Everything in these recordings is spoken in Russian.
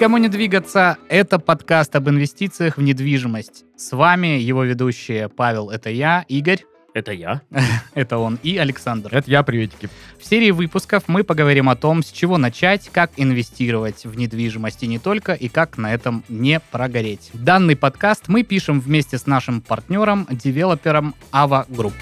Никому не двигаться. Это подкаст об инвестициях в недвижимость. С вами его ведущие Павел, это я, Игорь, Это я. это он, и Александр. Это я, приветики. В серии выпусков мы поговорим о том, с чего начать, как инвестировать в недвижимость и не только, и как на этом не прогореть. Данный подкаст мы пишем вместе с нашим партнером, девелопером Ava Group.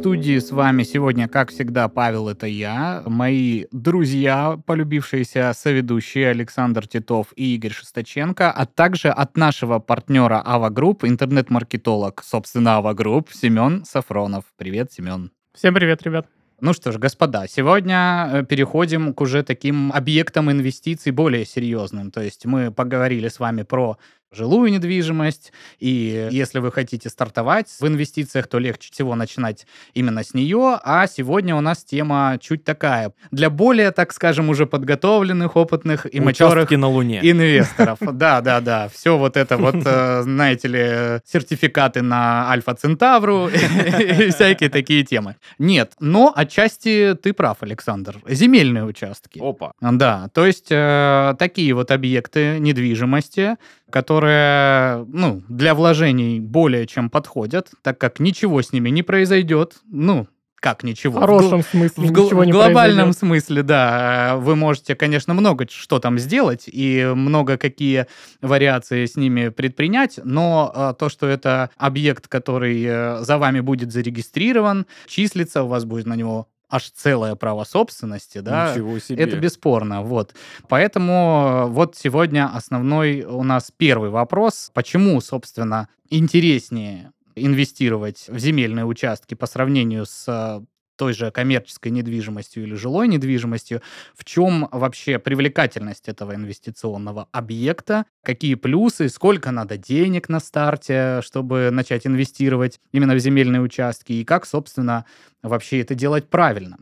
Студии с вами сегодня, как всегда, Павел, это я, мои друзья, полюбившиеся соведущие Александр Титов и Игорь Шесточенко, а также от нашего партнера Ava Group, интернет-маркетолог, собственно, Ava Group, Семен Сафронов. Привет, Семен. Всем привет, ребят. Ну что ж, господа, сегодня э, переходим к уже таким объектам инвестиций более серьезным. То есть мы поговорили с вами про жилую недвижимость, и если вы хотите стартовать в инвестициях, то легче всего начинать именно с нее, а сегодня у нас тема чуть такая, для более, так скажем, уже подготовленных, опытных и матерых на Луне. инвесторов. Да, да, да. Все вот это вот, э, знаете ли, сертификаты на Альфа Центавру и всякие такие темы. Нет, но отчасти ты прав, Александр. Земельные участки. Опа. Да, то есть э, такие вот объекты недвижимости, которые, ну, для вложений более чем подходят, так как ничего с ними не произойдет, ну, как ничего? В хорошем смысле В, ничего в не глобальном произойдет. смысле, да. Вы можете, конечно, много что там сделать и много какие вариации с ними предпринять, но э, то, что это объект, который э, за вами будет зарегистрирован, числится, у вас будет на него аж целое право собственности, да, Ничего себе. это бесспорно, вот. Поэтому э, вот сегодня основной у нас первый вопрос. Почему, собственно, интереснее инвестировать в земельные участки по сравнению с э, той же коммерческой недвижимостью или жилой недвижимостью, в чем вообще привлекательность этого инвестиционного объекта, какие плюсы, сколько надо денег на старте, чтобы начать инвестировать именно в земельные участки, и как, собственно, вообще это делать правильно.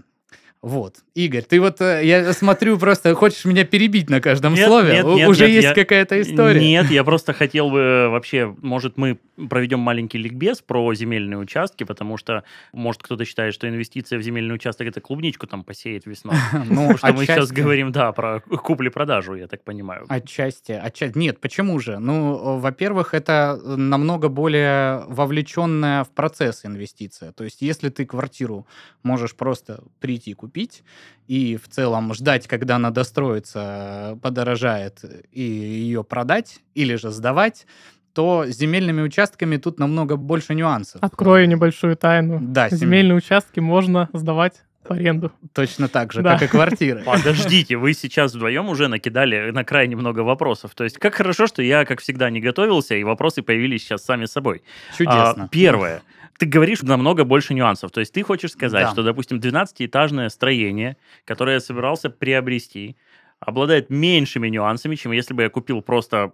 Вот. Игорь, ты вот, э, я смотрю, просто хочешь меня перебить на каждом Нет, слове? нет, нет, Уже нет, есть я- какая-то история? Нет, я просто хотел бы вообще, может, мы проведем маленький ликбез про земельные участки, потому что, может, кто-то считает, что инвестиция в земельный участок это клубничку там посеет весной. Ну, Что мы сейчас говорим, да, про купли-продажу, я так понимаю. Отчасти, отчасти. Нет, почему же? Ну, э, во-первых, это э, намного более вовлеченная в процесс инвестиция. То есть, если ты квартиру можешь просто прийти купить и в целом ждать, когда она достроится, подорожает, и ее продать или же сдавать, то с земельными участками тут намного больше нюансов. Открою небольшую тайну. Да, Земельные участки можно сдавать в аренду. точно так же, Да. как и квартиры. Подождите, вы сейчас вдвоем уже накидали на крайне много вопросов. То есть, как хорошо, что я, как всегда, не готовился, и вопросы появились сейчас сами собой. Чудесно. А, первое. Ты говоришь намного больше нюансов. То есть ты хочешь сказать, Да. что, допустим, 12-этажное строение, которое я собирался приобрести, обладает меньшими нюансами, чем если бы я купил просто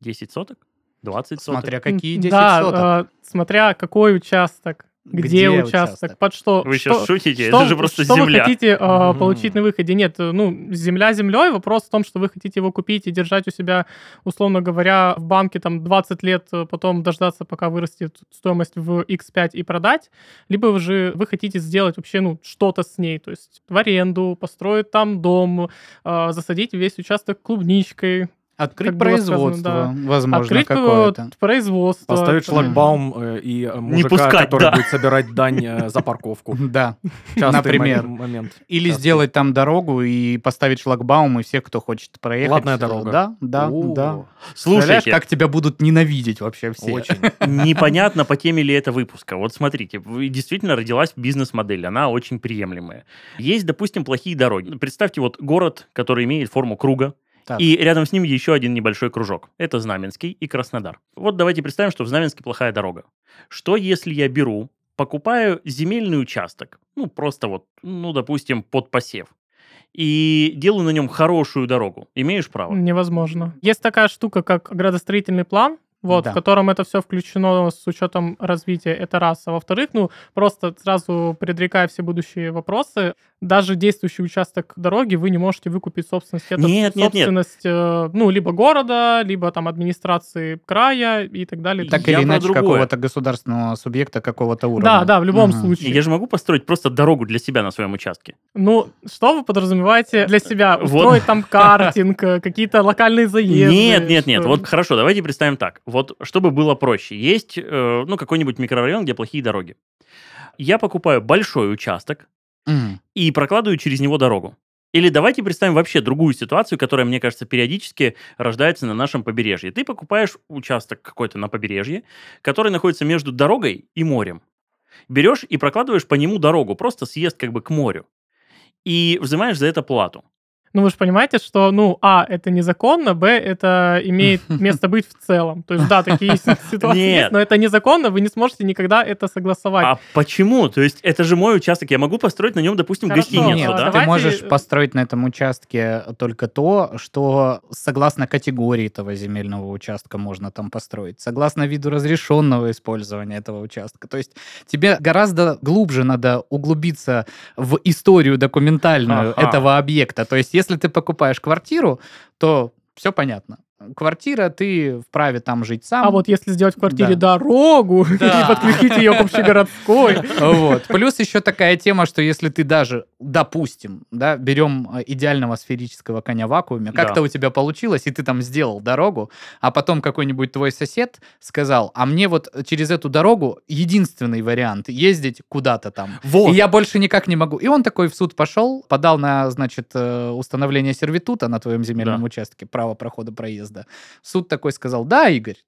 10 соток, 20 соток. Смотря какие 10 да, соток. э, смотря какой участок, где, Где участок, участок? под что. Вы что- сейчас шутите? что- Это же просто что земля. вы хотите э, Мгм. получить на выходе? Нет, э, ну, земля землей. Вопрос в том, что вы хотите его купить и держать у себя, условно говоря, в банке там 20 лет, э, потом дождаться, пока вырастет стоимость в X5 и продать. Либо вы же вы хотите сделать вообще, ну, что-то с ней, то есть в аренду, построить там дом, э, засадить весь участок клубничкой, Открыть как было сказано, производство, возможно, открыть какое-то. производство. Поставить шлагбаум э, и э, мужика, пускать, который да. будет собирать дань э, за парковку. Да. Частый Например. мо- момент. Или Частый. сделать там дорогу и поставить шлагбаум, и всех, кто хочет проехать. Платная э, дорога. Да, да, да. Слушайте, как тебя будут ненавидеть вообще все. Очень. непонятно, по теме ли это выпуска. Вот смотрите, действительно родилась бизнес-модель, она очень приемлемая. Есть, допустим, плохие дороги. Представьте вот город, который имеет форму круга, Так. и рядом с ним еще один небольшой кружок. Это Знаменский и Краснодар. Вот давайте представим, что в Знаменске плохая дорога. Что если я беру, покупаю земельный участок, ну просто вот, ну допустим, под посев, и делаю на нем хорошую дорогу? Имеешь право? Невозможно. Есть такая штука, как градостроительный план, вот, Да. в котором это все включено с учетом развития, это раз. А во-вторых, ну, просто сразу предрекая все будущие вопросы, даже действующий участок дороги вы не можете выкупить собственность. Это Нет, нет, нет. собственность, э, ну, либо города, либо там администрации края и так далее. Так Я или иначе, другое. какого-то государственного субъекта какого-то уровня. Да, да, в любом Мгм. случае. Я же могу построить просто дорогу для себя на своем участке. Ну, что вы подразумеваете для себя? Вот. Устроить там картинг, э, какие-то локальные заезды? Нет, нет, нет. Вот хорошо, давайте представим так. Вот чтобы было проще. Есть, э, ну, какой-нибудь микрорайон, где плохие дороги. Я покупаю большой участок Мгм. и прокладываю через него дорогу. Или давайте представим вообще другую ситуацию, которая, мне кажется, периодически рождается на нашем побережье. Ты покупаешь участок какой-то на побережье, который находится между дорогой и морем. Берешь и прокладываешь по нему дорогу, просто съезд как бы к морю. И взимаешь за это плату. Ну, вы же понимаете, что, ну, а, это незаконно, б, это имеет место быть в целом. То есть, да, такие си- ситуации есть, но это незаконно, вы не сможете никогда это согласовать. А почему? То есть это же мой участок, я могу построить на нем, допустим, Хорошо, гостиницу, Нет, а, да? ты можешь построить на этом участке только то, что согласно категории этого земельного участка можно там построить, согласно виду разрешенного использования этого участка. То есть тебе гораздо глубже надо углубиться в историю документальную Ага. этого объекта. То есть если ты покупаешь квартиру, то все понятно. Квартира, ты вправе там жить сам. А вот если сделать в квартире Да. дорогу Да. и подключить ее к общегородской, Вот. Плюс еще такая тема, что если ты даже, допустим, да, берем э, идеального сферического коня в вакууме, Да. как-то у тебя получилось, и ты там сделал дорогу, а потом какой-нибудь твой сосед сказал, а мне вот через эту дорогу единственный вариант ездить куда-то там. Вот. И я больше никак не могу. И он такой в суд пошел, подал на, значит, э, установление сервитута на твоем земельном Да. участке, право прохода проезда. Суд такой сказал, да, Игорь,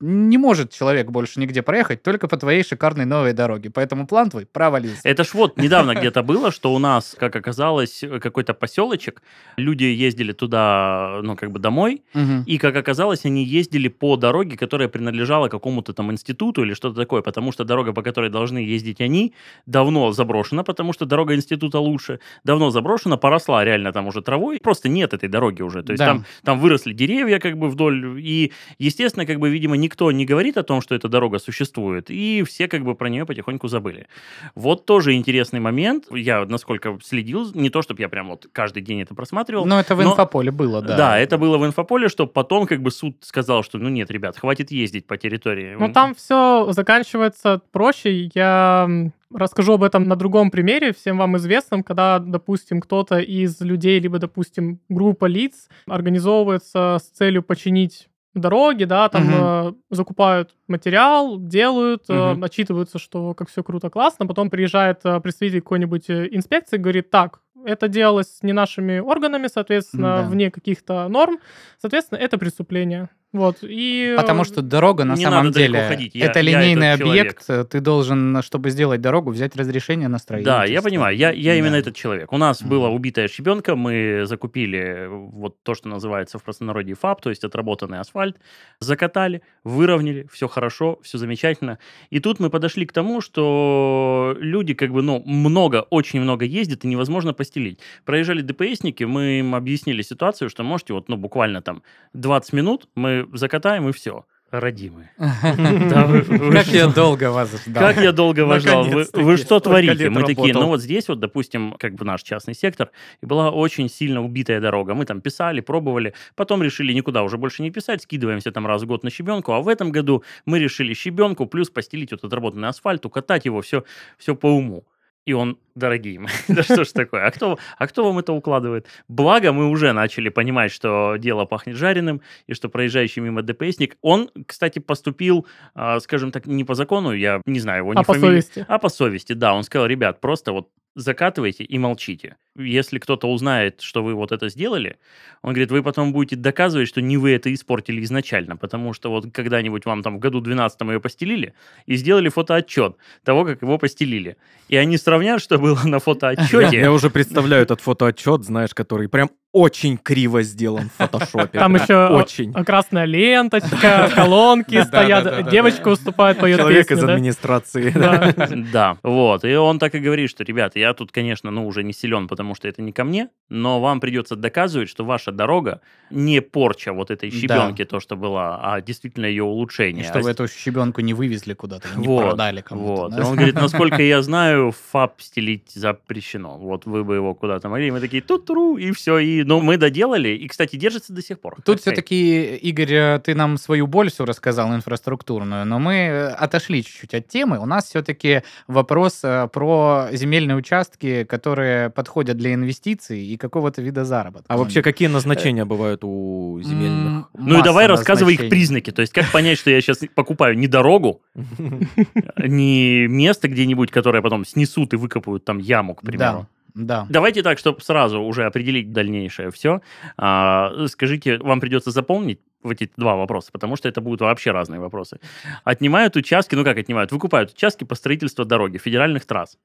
не может человек больше нигде проехать, только по твоей шикарной новой дороге. Поэтому план твой провалился. Это ж вот недавно где-то было, что у нас, как оказалось, какой-то поселочек, люди ездили туда, ну, как бы домой, и, как оказалось, они ездили по дороге, которая принадлежала какому-то там институту или что-то такое, потому что дорога, по которой должны ездить они, давно заброшена, потому что дорога института лучше, давно заброшена, поросла реально там уже травой, просто нет этой дороги уже, то есть Да. там, там выросли деревья как бы вдоль, и, естественно, как бы, видимо, никто не говорит о том, что эта дорога существует, и все как бы про нее потихоньку забыли. Вот тоже интересный момент, я, насколько следил, не то, чтобы я прям вот каждый день это просматривал, Ну, это в но- инфополе было, да. да. это было в инфополе, что потом как бы суд сказал, что ну нет, ребят, хватит ездить по территории. Ну, там все заканчивается проще. Я расскажу об этом на другом примере, всем вам известном, когда, допустим, кто-то из людей, либо, допустим, группа лиц организовывается с целью починить дороги, да, там Мгм. э, закупают материал, делают, э, Мгм. отчитываются, что как все круто, классно, потом приезжает э, представитель какой-нибудь э, инспекции, говорит, так, это делалось не нашими органами, соответственно, Да. вне каких-то норм, соответственно, это преступление. Вот, и... э, Потому что дорога на Не самом деле ходить. Я- это я линейный этот человек. объект. Ты должен, чтобы сделать дорогу, взять разрешение на строительство. Да, я понимаю, я, я именно Да. этот человек. У нас Мгм. была убитая щебенка, мы закупили вот то, что называется в простонародье ФАП, то есть отработанный асфальт, закатали, выровняли, все хорошо, все замечательно. И тут мы подошли к тому, что люди как бы, ну, много, очень много ездят, и невозможно постелить. Проезжали ДПСники, мы им объяснили ситуацию, что можете вот, ну, буквально там 20 минут мы закатаем и все. Родимые. Как я долго вас ждал. Как я долго вас ждал. Вы, что творите? Мы такие, ну вот здесь вот, допустим, как бы наш частный сектор, и была очень сильно убитая дорога. Мы там писали, пробовали, потом решили никуда уже больше не писать, скидываемся там раз в год на щебенку, а в этом году мы решили щебенку плюс постелить вот отработанный асфальт, укатать его, все, все по уму. И он, дорогие мои, да что ж такое, а кто, а кто вам это укладывает? Благо, мы уже начали понимать, что дело пахнет жареным, и что проезжающий мимо ДПСник, он, кстати, поступил, а, скажем так, не по закону, я не знаю его, не А по фамилию, совести. а по совести, да. Он сказал, ребят, просто вот закатывайте и молчите. Если кто-то узнает, что вы вот это сделали, он говорит, вы потом будете доказывать, что не вы это испортили изначально, потому что вот когда-нибудь вам там в году 12 ее постелили и сделали фотоотчет того, как его постелили. И они сравнят, что было на фотоотчете. я уже представляю этот фотоотчет, знаешь, который прям очень криво сделан в фотошопе. Там еще очень. красная ленточка, колонки стоят, девочка да. выступает, поет Человек из администрации. Да. Да, вот. И он так и говорит, что, ребята, я тут, конечно, ну, уже не силен, потому что это не ко мне, но вам придется доказывать, что ваша дорога не порча вот этой щебенки, то, что была, а действительно ее И улучшение. что вы эту щебенку не вывезли куда-то, не продали кому-то. Вот. он говорит, насколько я знаю, фаб стелить запрещено. Вот вы бы его куда-то могли. Мы такие, тут-туру, и все. И, ну, мы доделали. И, кстати, держится до сих пор. Тут все-таки, Игорь, э, ты нам свою боль все рассказал инфраструктурную, но мы э, отошли чуть-чуть от темы. У нас все-таки вопрос э, про земельные участки, которые подходят для инвестиций и какого-то вида заработка. А вообще какие назначения бывают у земельных? Ну и давай рассказывай их признаки. То есть, как понять, что я сейчас покупаю не дорогу, не место где-нибудь, которое потом снесут и выкопают там яму, к примеру. Да, да. Давайте так, чтобы сразу уже определить дальнейшее все. скажите, вам придется запомнить в эти два вопроса, потому что это будут вообще разные вопросы. Отнимают участки, ну как отнимают? Выкупают участки по строительству дороги, федеральных трасс.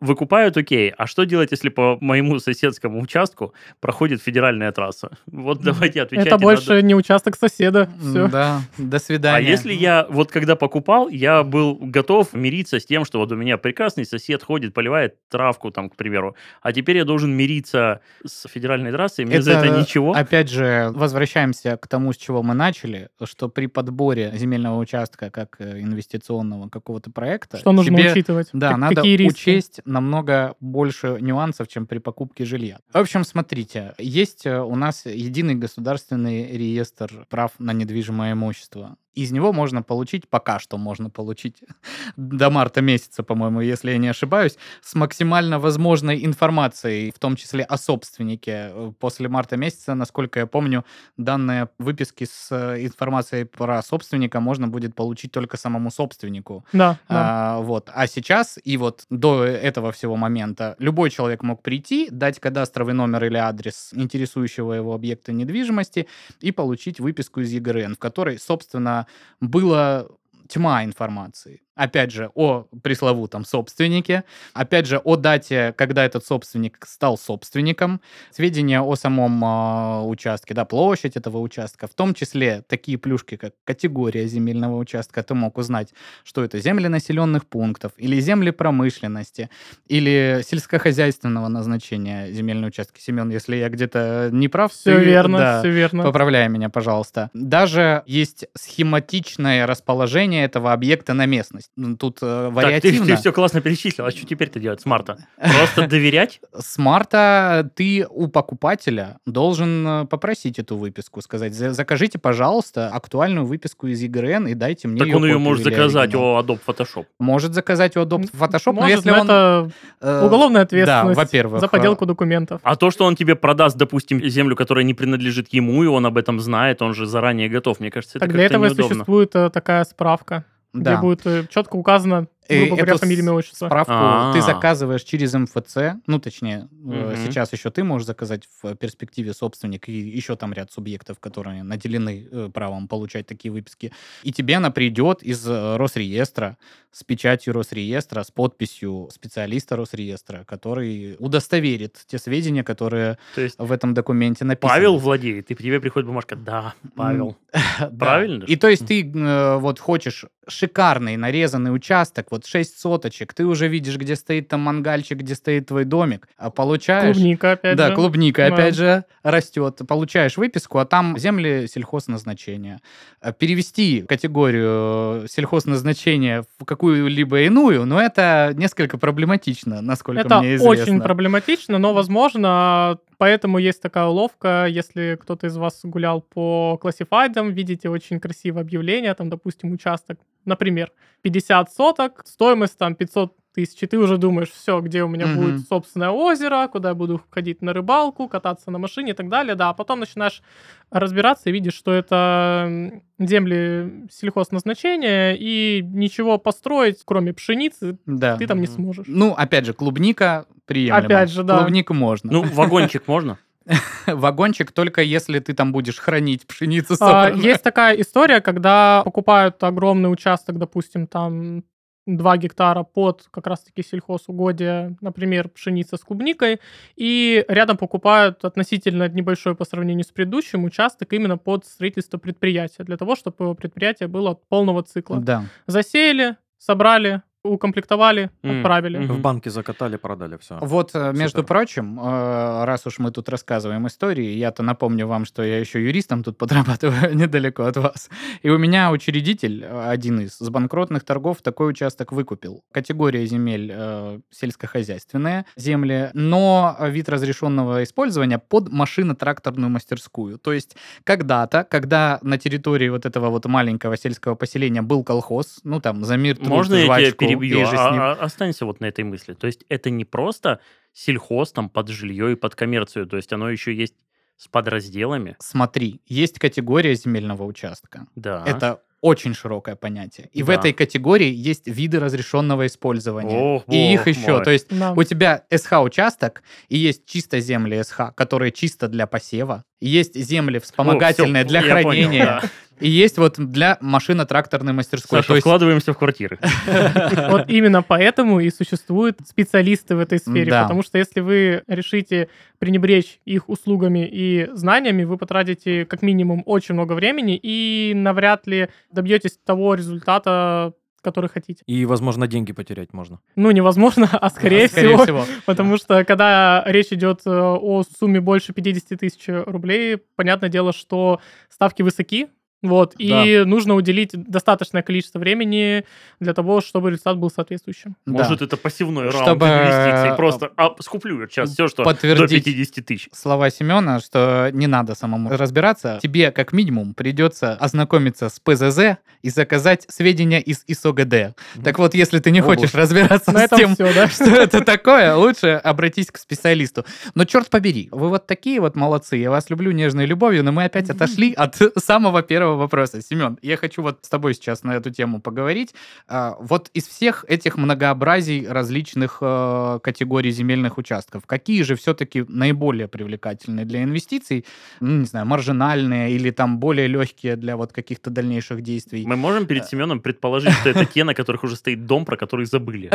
Выкупают, окей. А что делать, если по моему соседскому участку проходит федеральная трасса? Вот давайте отвечайте. Это больше не участок соседа. Все. Да, до А свидания. если я, вот когда покупал, я был готов мириться с тем, что вот у меня прекрасный сосед ходит, поливает травку, там, к примеру, а теперь я должен мириться с федеральной трассой, мне за это ничего. Опять же, возвращаемся к тому, с чего мы начали, что при подборе земельного участка как э, инвестиционного какого-то проекта Что нужно тебе- учитывать? Да, Как- надо какие риски? учесть намного больше нюансов, чем при покупке жилья. В общем, смотрите, есть э, у нас единый государственный реестр прав на недвижимое имущество. Из него можно получить, пока что можно получить до марта месяца, по-моему, если я не ошибаюсь, с максимально возможной информацией, в том числе о собственнике. Э, После марта месяца, насколько я помню, данные выписки с э, информацией про собственника можно будет получить только самому собственнику. Да, да. А, вот. А сейчас и вот до этого всего момента любой человек мог прийти, дать кадастровый номер или адрес интересующего его объекта недвижимости и получить выписку из ЕГРН, в которой, собственно, было тьма информации. Опять же, о пресловутом собственнике, опять же, о дате, когда этот собственник стал собственником, сведения о самом а, участке, да, площадь этого участка, в том числе такие плюшки, как категория земельного участка, ты мог узнать, что это земли населенных пунктов, или земли промышленности, или сельскохозяйственного назначения земельные участки. Семен, если я где-то не прав, Все ты, верно, да, все верно. Поправляй меня, пожалуйста. Даже есть схематичное расположение этого объекта на местность. Тут э, Так, ты, вариативно. все классно перечислил, а что теперь-то делать с марта? Просто доверять? С марта ты у покупателя должен э, попросить эту выписку, сказать, «За- закажите, пожалуйста, актуальную выписку из ЕГРН и дайте мне Так он ее может заказать оригинал». у Adobe Photoshop. Может заказать у Adobe Photoshop, но если он... это э, уголовная ответственность да, во-первых, за подделку документов. А то, что он тебе продаст, допустим, землю, которая не принадлежит ему, и он об этом знает, он же заранее готов. Мне кажется, это Так для этого неудобно. существует э, такая справка, да. где будет э, четко указано, грубо говоря, фамилия, имя, отчество. Справку А. ты заказываешь через МФЦ, ну, точнее, э, Мгм. сейчас еще ты можешь заказать в перспективе собственник и еще там ряд субъектов, которые наделены э, правом получать такие выписки. И тебе она придет из э, Росреестра с печатью Росреестра, с подписью специалиста Росреестра, который удостоверит те сведения, которые То есть в этом документе написаны. Павел владеет, и к тебе приходит бумажка, да, Павел. Правильно? И то есть ты э, вот хочешь шикарный нарезанный участок, вот 6 соточек, ты уже видишь, где стоит там мангальчик, где стоит твой домик, а получаешь... Клубника, опять да, же. клубника Да. опять же растет. Получаешь выписку, а там земли сельхозназначения. А Перевести категорию сельхозназначения в какую-либо иную, но это несколько проблематично, насколько Это мне известно. очень проблематично, но, возможно, поэтому есть такая уловка, если кто-то из вас гулял по классифайдам, видите очень красивое объявление, там, допустим, участок, например, 50 соток, стоимость там 500 тысяч, и ты уже думаешь, все, где у меня Мгм. будет собственное озеро, куда я буду ходить на рыбалку, кататься на машине и так далее, да, а потом начинаешь разбираться и видишь, что это земли сельхозназначения, и ничего построить, кроме пшеницы, Да. ты там не сможешь. Ну, опять же, клубника приемлемо. Опять же, да. Клубнику можно. Ну, вагончик можно? Вагончик только если ты там будешь хранить пшеницу. А. Есть такая история, когда покупают огромный участок, допустим, там 2 гектара под как раз-таки сельхозугодие, например, пшеница с клубникой, и рядом покупают относительно небольшой по сравнению с предыдущим участок именно под строительство предприятия, для того, чтобы предприятие было полного цикла. Да. Засеяли, собрали, укомплектовали, М, отправили. мгм. В банке закатали, продали, все. Вот, э, между Супер. прочим, э, раз уж мы тут рассказываем истории, я-то напомню вам, что я еще юристом тут подрабатываю недалеко от вас. И у меня учредитель, э, один из с банкротных торгов, такой участок выкупил. Категория земель э, сельскохозяйственные земли, но вид разрешенного использования под машино-тракторную мастерскую. То есть когда-то, когда на территории вот этого вот маленького сельского поселения был колхоз, ну там за мир, труд, Можно я тебя жвачку, перебью? А- а- останься вот на этой мысли. То есть это не просто сельхоз там под жилье и под коммерцию, то есть оно еще есть с подразделами. Смотри, есть категория земельного участка. Да. Это очень широкое понятие. И в Да. этой категории есть виды разрешенного использования. Ох, и их еще. мой. То есть Да. у тебя СХ-участок, и есть чисто земли СХ, которые чисто для посева. Есть земли вспомогательные О, всё, для я понял, хранения. да. И есть вот для машино-тракторной мастерской. Саша, То есть вкладываемся в квартиры. Вот именно поэтому и существуют специалисты в этой сфере. Потому что если вы решите пренебречь их услугами и знаниями, вы потратите как минимум очень много времени и навряд ли добьетесь того результата, который хотите. И, возможно, деньги потерять можно. Ну, невозможно, а скорее, скорее всего, всего. Потому что когда речь идет э, о сумме больше 50 тысяч рублей, понятное дело, что ставки высоки, вот, и нужно уделить достаточное количество времени для того, чтобы результат был соответствующим. Да. Может, это пассивной раунд Чтобы, инвестиций. э, Просто а, скуплю сейчас все, что подтвердить до 50 тысяч. слова Семена, что не надо самому разбираться. Тебе, как минимум, придется ознакомиться с ПЗЗ и заказать сведения из ИСОГД. Так вот, если ты не Область. хочешь разбираться На с этом тем, все, да? что это такое, лучше обратись к специалисту. Но черт побери, вы вот такие вот молодцы, я вас люблю нежной любовью, но мы опять отошли от самого первого вопроса. Семен, я хочу вот с тобой сейчас на эту тему поговорить. А, Вот из всех этих многообразий различных э, категорий земельных участков, какие же все-таки наиболее привлекательные для инвестиций, ну, не знаю, маржинальные или там более легкие для вот каких-то дальнейших действий? Мы можем перед Семеном предположить, что это те, на которых уже стоит дом, про который забыли.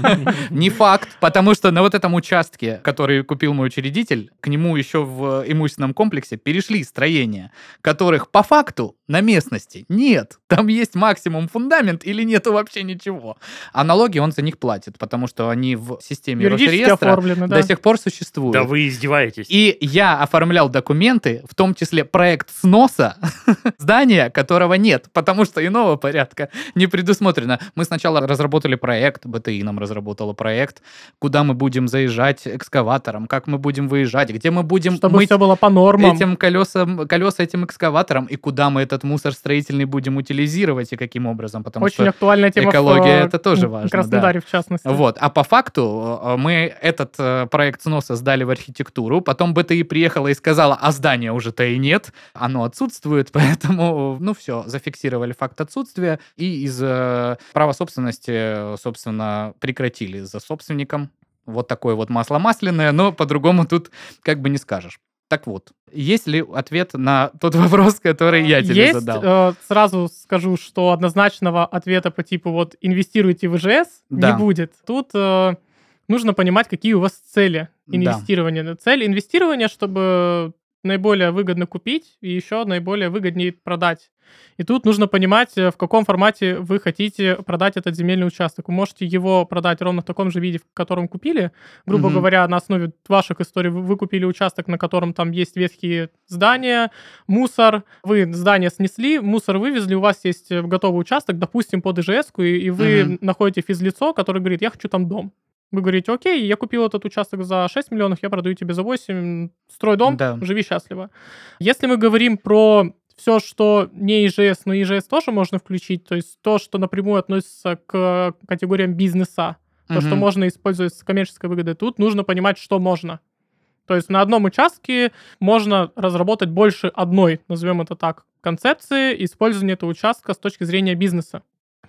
Не факт, потому что на вот этом участке, который купил мой учредитель, к нему еще в имущественном комплексе перешли строения, которых по факту Fechou. На местности нет. Там есть максимум фундамент или нету вообще ничего. А налоги он за них платит, потому что они в системе Росреестра оформлены, да. до сих пор существуют. Да вы издеваетесь. И я оформлял документы, в том числе проект сноса здания, которого нет, потому что иного порядка не предусмотрено. Мы сначала разработали проект, БТИ нам разработала проект, куда мы будем заезжать экскаватором, как мы будем выезжать, где мы будем Чтобы мыть все было по нормам. этим колесам, колеса этим экскаватором, и куда мы этот мусор строительный будем утилизировать, и каким образом, потому Очень что актуальная тема экология в, это тоже важно, Краснодаре, в частности. вот. А по факту э, мы этот э, проект сноса сдали в архитектуру, потом БТИ приехала и сказала, а здания уже-то и нет, оно отсутствует, поэтому, ну все, зафиксировали факт отсутствия и из э, права собственности, собственно, прекратили за собственником. Вот такое вот масло масляное, но по-другому тут как бы не скажешь. Так вот, есть ли ответ на тот вопрос, который я тебе Есть, задал? э, сразу скажу, что однозначного ответа по типу вот инвестируйте в ИЖС Да. не будет. Тут э, нужно понимать, какие у вас цели Да. инвестирования. Цель инвестирования, чтобы наиболее выгодно купить и еще наиболее выгоднее продать. И тут нужно понимать, э, в каком формате вы хотите продать этот земельный участок. Вы можете его продать ровно в таком же виде, в котором купили. Грубо Мгм. говоря, на основе ваших историй вы купили участок, на котором там есть ветхие здания, мусор. Вы здание снесли, мусор вывезли, у вас есть э, готовый участок, допустим, под ижс и, и вы Мгм. находите физлицо, которое говорит, я хочу там дом. Вы говорите, окей, я купил этот участок за 6 миллионов, я продаю тебе за 8, строй дом, Да. живи счастливо. Если мы говорим про все, что не ИЖС, но ИЖС тоже можно включить, то есть то, что напрямую относится к категориям бизнеса, то, что Мгм. можно использовать с коммерческой выгодой, тут нужно понимать, что можно. То есть на одном участке можно разработать больше одной, назовем это так, концепции использования этого участка с точки зрения бизнеса.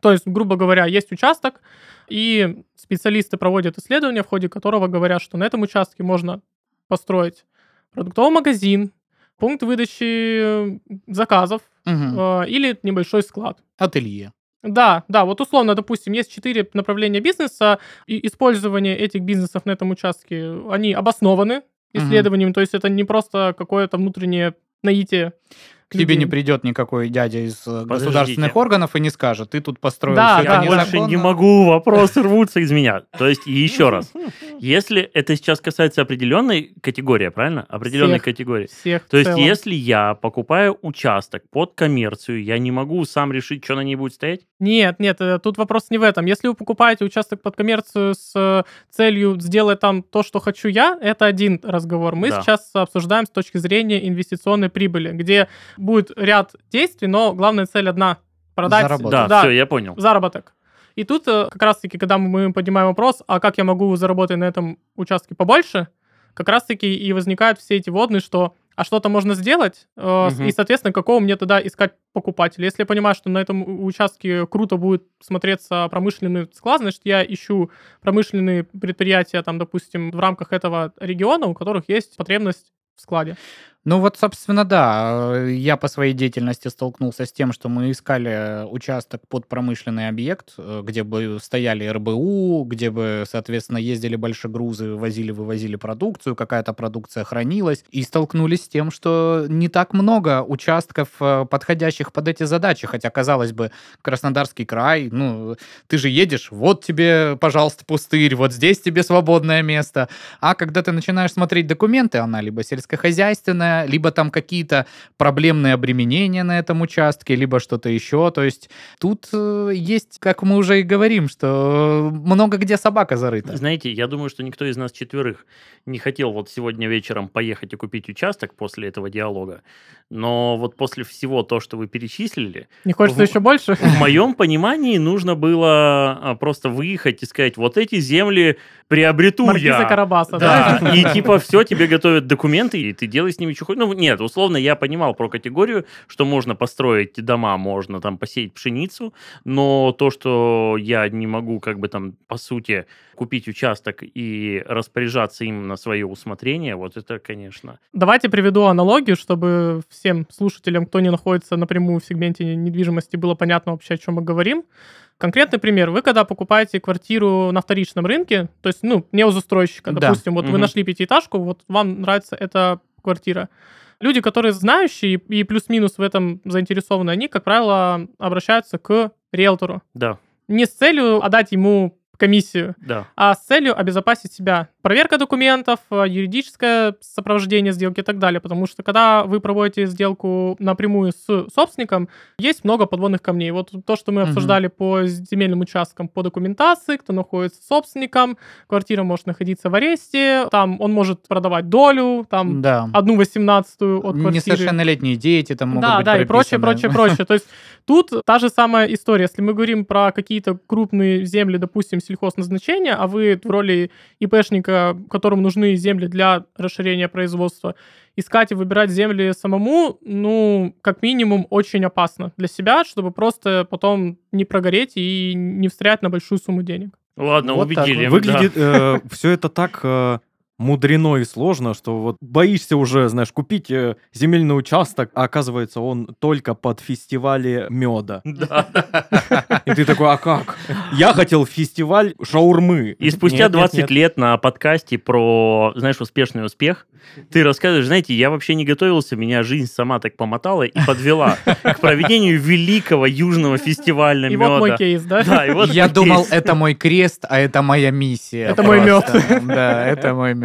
То есть, грубо говоря, есть участок, и специалисты проводят исследование, в ходе которого говорят, что на этом участке можно построить продуктовый магазин, пункт выдачи заказов Мгм. э, или небольшой склад. Ателье. Да, да, вот условно, допустим, есть четыре направления бизнеса, и использование этих бизнесов на этом участке, они обоснованы исследованием, то есть это не просто какое-то внутреннее наитие. К тебе не людей. придет никакой дядя из э, Подождите. государственных органов и не скажет, ты тут построил Да, всё да, это Я больше незаконно». не могу, вопросы рвутся из меня. То есть, еще раз, если это сейчас касается определенной категории, правильно? Определенной Всех. категории. Всех То есть, целом. если я покупаю участок под коммерцию, я не могу сам решить, что на ней будет стоять? Нет, нет, э, тут вопрос не в этом. Если вы покупаете участок под коммерцию с э, целью сделать там то, что хочу я, это один разговор. Мы Да. сейчас обсуждаем с точки зрения инвестиционной прибыли, где будет ряд действий, но главная цель одна — продать. Заработать. Да, все, я понял. заработок. И тут э, как раз-таки, когда мы поднимаем вопрос, а как я могу заработать на этом участке побольше, как раз-таки и возникают все эти водные, что а что-то можно сделать, э, Мгм. и, соответственно, какого мне тогда искать покупателя. Если я понимаю, что на этом участке круто будет смотреться промышленный склад, значит, я ищу промышленные предприятия, там, допустим, в рамках этого региона, у которых есть потребность в складе. Ну вот, собственно, да, я по своей деятельности столкнулся с тем, что мы искали участок под промышленный объект, э, где бы стояли РБУ, где бы, соответственно, ездили большегрузы, возили, вывозили продукцию, какая-то продукция хранилась, и столкнулись с тем, что не так много участков, э, подходящих под эти задачи, хотя, казалось бы, Краснодарский край, ну, ты же едешь, вот тебе, пожалуйста, пустырь, вот здесь тебе свободное место, а когда ты начинаешь смотреть документы, она либо сельскохозяйственная, либо там какие-то проблемные обременения на этом участке, либо что-то еще. То есть тут э, есть, как мы уже и говорим, что э, много где собака зарыта. Знаете, я думаю, что никто из нас четверых не хотел вот сегодня вечером поехать и купить участок после этого диалога. Но вот после всего то, что вы перечислили, Не хочется В- еще больше? в моем понимании нужно было а, просто выехать и сказать, вот эти земли приобрету Маркиза я. Карабаса, Да, да? и типа все, тебе готовят документы, и ты делай с ними что хочешь. Ну, нет, условно, я понимал про категорию, что можно построить дома, можно там посеять пшеницу, но то, что я не могу, как бы там, по сути, купить участок и распоряжаться им на свое усмотрение, вот это, конечно. Давайте приведу аналогию, чтобы всем слушателям, кто не находится напрямую в сегменте недвижимости, было понятно вообще, о чем мы говорим. Конкретный пример. Вы когда покупаете квартиру на вторичном рынке, то есть, ну, не у застройщика, Да. допустим, вот вы Мгм. нашли пятиэтажку, вот вам нравится эта квартира. Люди, которые знающие и плюс-минус в этом заинтересованы, они, как правило, обращаются к риэлтору. Да, Не с целью отдать ему комиссию, да. а с целью обезопасить себя. Проверка документов, э, юридическое сопровождение сделки и так далее. Потому что когда вы проводите сделку напрямую с собственником, есть много подводных камней. Вот то, что мы Мгм. обсуждали по земельным участкам, по документации, кто находится собственником, квартира может находиться в аресте, там он может продавать долю, там Да. одну восемнадцатую от квартиры. Несовершеннолетние дети там могут Да, быть да, и прочее, прочее, прочее. То есть тут та же самая история. Если мы говорим про какие-то крупные земли, допустим, сельхозназначения, а вы в роли ИПшника, которому нужны земли для расширения производства, искать и выбирать земли самому, ну, как минимум, очень опасно для себя, чтобы просто потом не прогореть и не встрять на большую сумму денег. Ладно, Вот так убедили. вот. да. Выглядит все это так э, мудрено и сложно, что вот боишься уже, знаешь, купить э, земельный участок, а оказывается он только под фестивали меда. Да. И ты такой, а как? Я хотел фестиваль шаурмы. И спустя Нет, нет, 20 нет. лет на подкасте про, знаешь, успешный успех, ты рассказываешь, знаете, я вообще не готовился, меня жизнь сама так помотала и подвела к проведению великого южного фестиваля И меда. вот мой кейс, да? Да, и вот Я мой думал, кейс. это мой крест, а это моя миссия. Это мой мед. Да, это мой мед.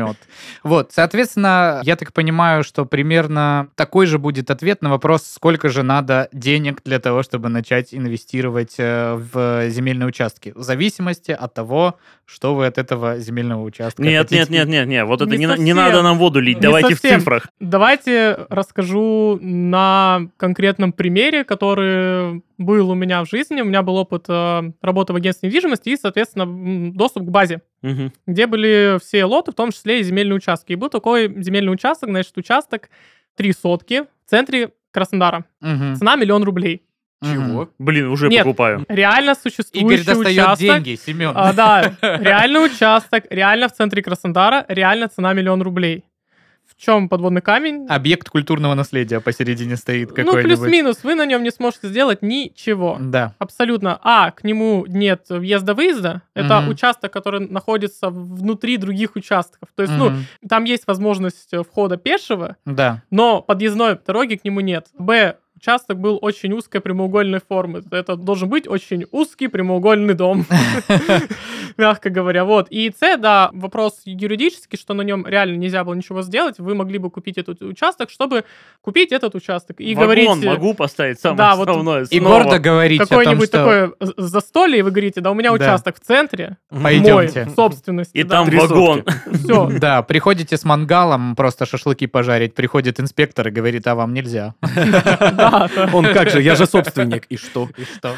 Вот, соответственно, я так понимаю, что примерно такой же будет ответ на вопрос, сколько же надо денег для того, чтобы начать инвестировать э, в земельные участки. В зависимости от того, что вы от этого земельного участка Нет, хотите. нет, нет, нет, нет, вот это Не не, на- не надо нам воду лить, Не давайте в совсем. цифрах. Давайте расскажу на конкретном примере, который был у меня в жизни. У меня был опыт э, работы в агентстве недвижимости и, соответственно, доступ к базе, Мгм. где были все лоты, в том числе и земельные участки. И был такой земельный участок, значит, участок три сотки в центре Краснодара. Мгм. Цена миллион рублей. Мгм. Блин, уже Нет. покупаю. Реально Игорь существующий достает участок. деньги, Семен. А, да, реальный участок, реально в центре Краснодара, реально цена миллион рублей. В чем подводный камень? Объект культурного наследия посередине стоит ну, какой-нибудь. плюс-минус, вы на нем не сможете сделать ничего. Да. Абсолютно. А, к нему нет въезда-выезда. Это Мгм. участок, который находится внутри других участков. То есть, ну, Мгм. там есть возможность э, входа пешего, Да. но подъездной дороги к нему нет. Б, участок был очень узкой прямоугольной формы. Это должен быть очень узкий прямоугольный дом, мягко говоря. Вот. И С, да, вопрос юридический, что на нем реально нельзя было ничего сделать. Вы могли бы купить этот участок, чтобы купить этот участок. И говорить... могу поставить самое Да, вот основное. И гордо говорить какое-нибудь такое застолье, и вы говорите, да, у меня участок в центре, Пойдемте. мой, собственности. И там вагон. Все. Да, приходите с мангалом просто шашлыки пожарить, приходит инспектор и говорит, а вам нельзя. Да, да. Он как же, я же собственник. И что? И что?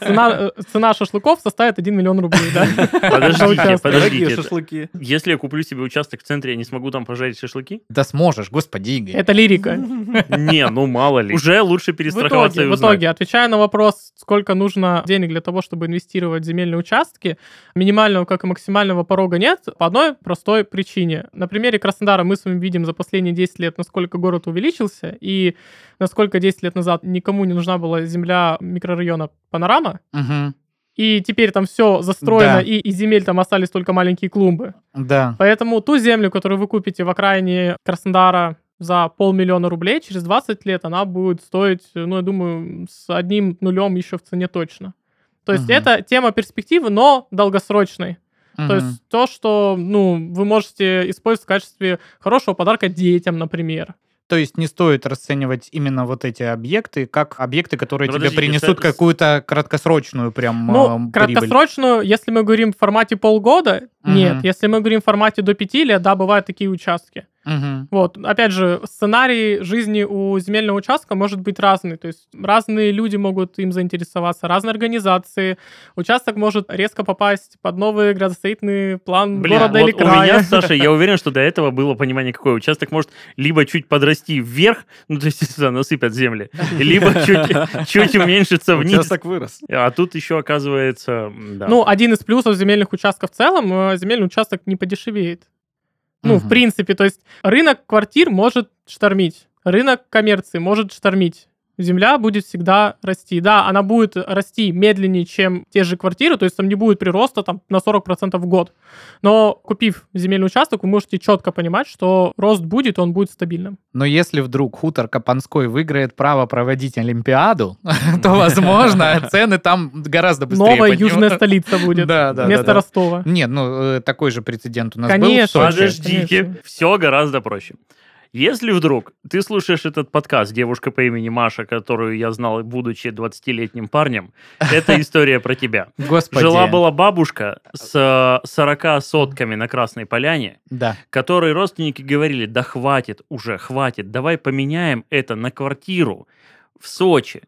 Цена, э, цена шашлыков составит 1 миллион рублей, да? Подождите, подождите. шашлыки. Если я куплю себе участок в центре, я не смогу там пожарить шашлыки? Да сможешь, господи, Игорь. Это лирика. Не, ну мало ли. Уже лучше В перестраховаться итоге, и в итоге, отвечая на вопрос, сколько нужно денег для того, чтобы инвестировать в земельные участки, минимального, как и максимального порога нет, по одной простой причине. На примере Краснодара мы с вами видим за последние 10 лет, насколько город увеличился, и насколько 10 лет назад никому не нужна была земля микрорайона Панорама, Мгм. и теперь там все застроено, Да. и из земель там остались только маленькие клумбы. Да. Поэтому ту землю, которую вы купите в окраине Краснодара за полмиллиона рублей, через 20 лет она будет стоить, ну, я думаю, с одним нулем еще в цене точно. То есть Мгм. это тема перспективы, но долгосрочной. То Мгм. есть то, что, ну, вы можете использовать в качестве хорошего подарка детям, например. То есть не стоит расценивать именно вот эти объекты как объекты, которые Ну, тебе принесут какую-то краткосрочную прям Ну, э, прибыль. краткосрочную, если мы говорим в формате полгода, нет. Мгм. Если мы говорим в формате до пяти лет, да, бывают такие участки. Мгм. Вот, опять же, сценарий жизни у земельного участка может быть разный. То есть разные люди могут им заинтересоваться, разные организации. Участок может резко попасть под новый градостроительный план Блин, города вот или у края. меня, Саша, я уверен, что до этого было понимание какое. Участок может либо чуть подрасти вверх, ну, то есть сюда насыпят земли, либо чуть, чуть уменьшиться вниз. Участок вырос. А тут еще оказывается, да. Ну, один из плюсов земельных участков в целом, э, земельный участок не подешевеет. Ну, в Мгм. принципе, то есть рынок квартир может штормить, рынок коммерции может штормить. Земля будет всегда расти. Да, она будет расти медленнее, чем те же квартиры, то есть там не будет прироста там, на 40% в год. Но купив земельный участок, вы можете четко понимать, что рост будет, он будет стабильным. Но если вдруг хутор Капанской выиграет право проводить Олимпиаду, то, возможно, цены там гораздо быстрее Новая южная столица будет вместо. Ростова. Нет, ну э, такой же прецедент у нас Конечно. был Сочи. Подождите, конечно. все гораздо проще. Если вдруг ты слушаешь этот подкаст, девушка по имени Маша, которую я знал, будучи 20-летним парнем, это история про тебя. Господи. Жила-была бабушка с э, 40 сотками на Красной Поляне, Да. которой родственники говорили, да хватит уже, хватит, давай поменяем это на квартиру в Сочи.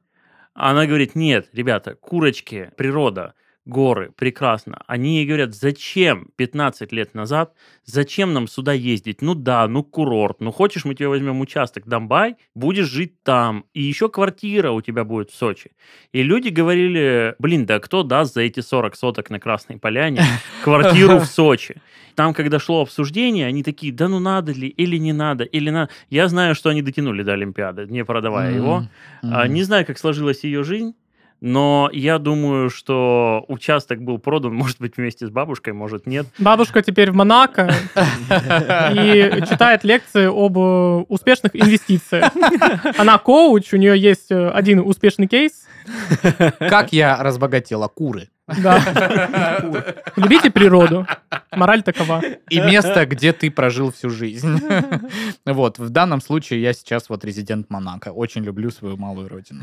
Она говорит, нет, ребята, курочки, природа, горы, прекрасно. Они ей говорят, зачем 15 лет назад, зачем нам сюда ездить? Ну да, ну курорт, ну хочешь, мы тебе возьмем участок Домбай, будешь жить там, и еще квартира у тебя будет в Сочи. И люди говорили, блин, да кто даст за эти 40 соток на Красной Поляне квартиру в Сочи? Там, когда шло обсуждение, они такие, да ну надо ли, или не надо, или надо. Я знаю, что они дотянули до Олимпиады, не продавая его. А. Не знаю, как сложилась ее жизнь, но я думаю, что участок был продан, может быть, вместе с бабушкой, может, нет. Бабушка теперь в Монако и читает лекции об э, успешных инвестициях. Она коуч, у нее есть э, один успешный кейс. Как я разбогатела куры. Да. Любите природу. Мораль такова. И место, где ты прожил всю жизнь. Вот, в данном случае я сейчас вот резидент Монако. Очень люблю свою малую родину.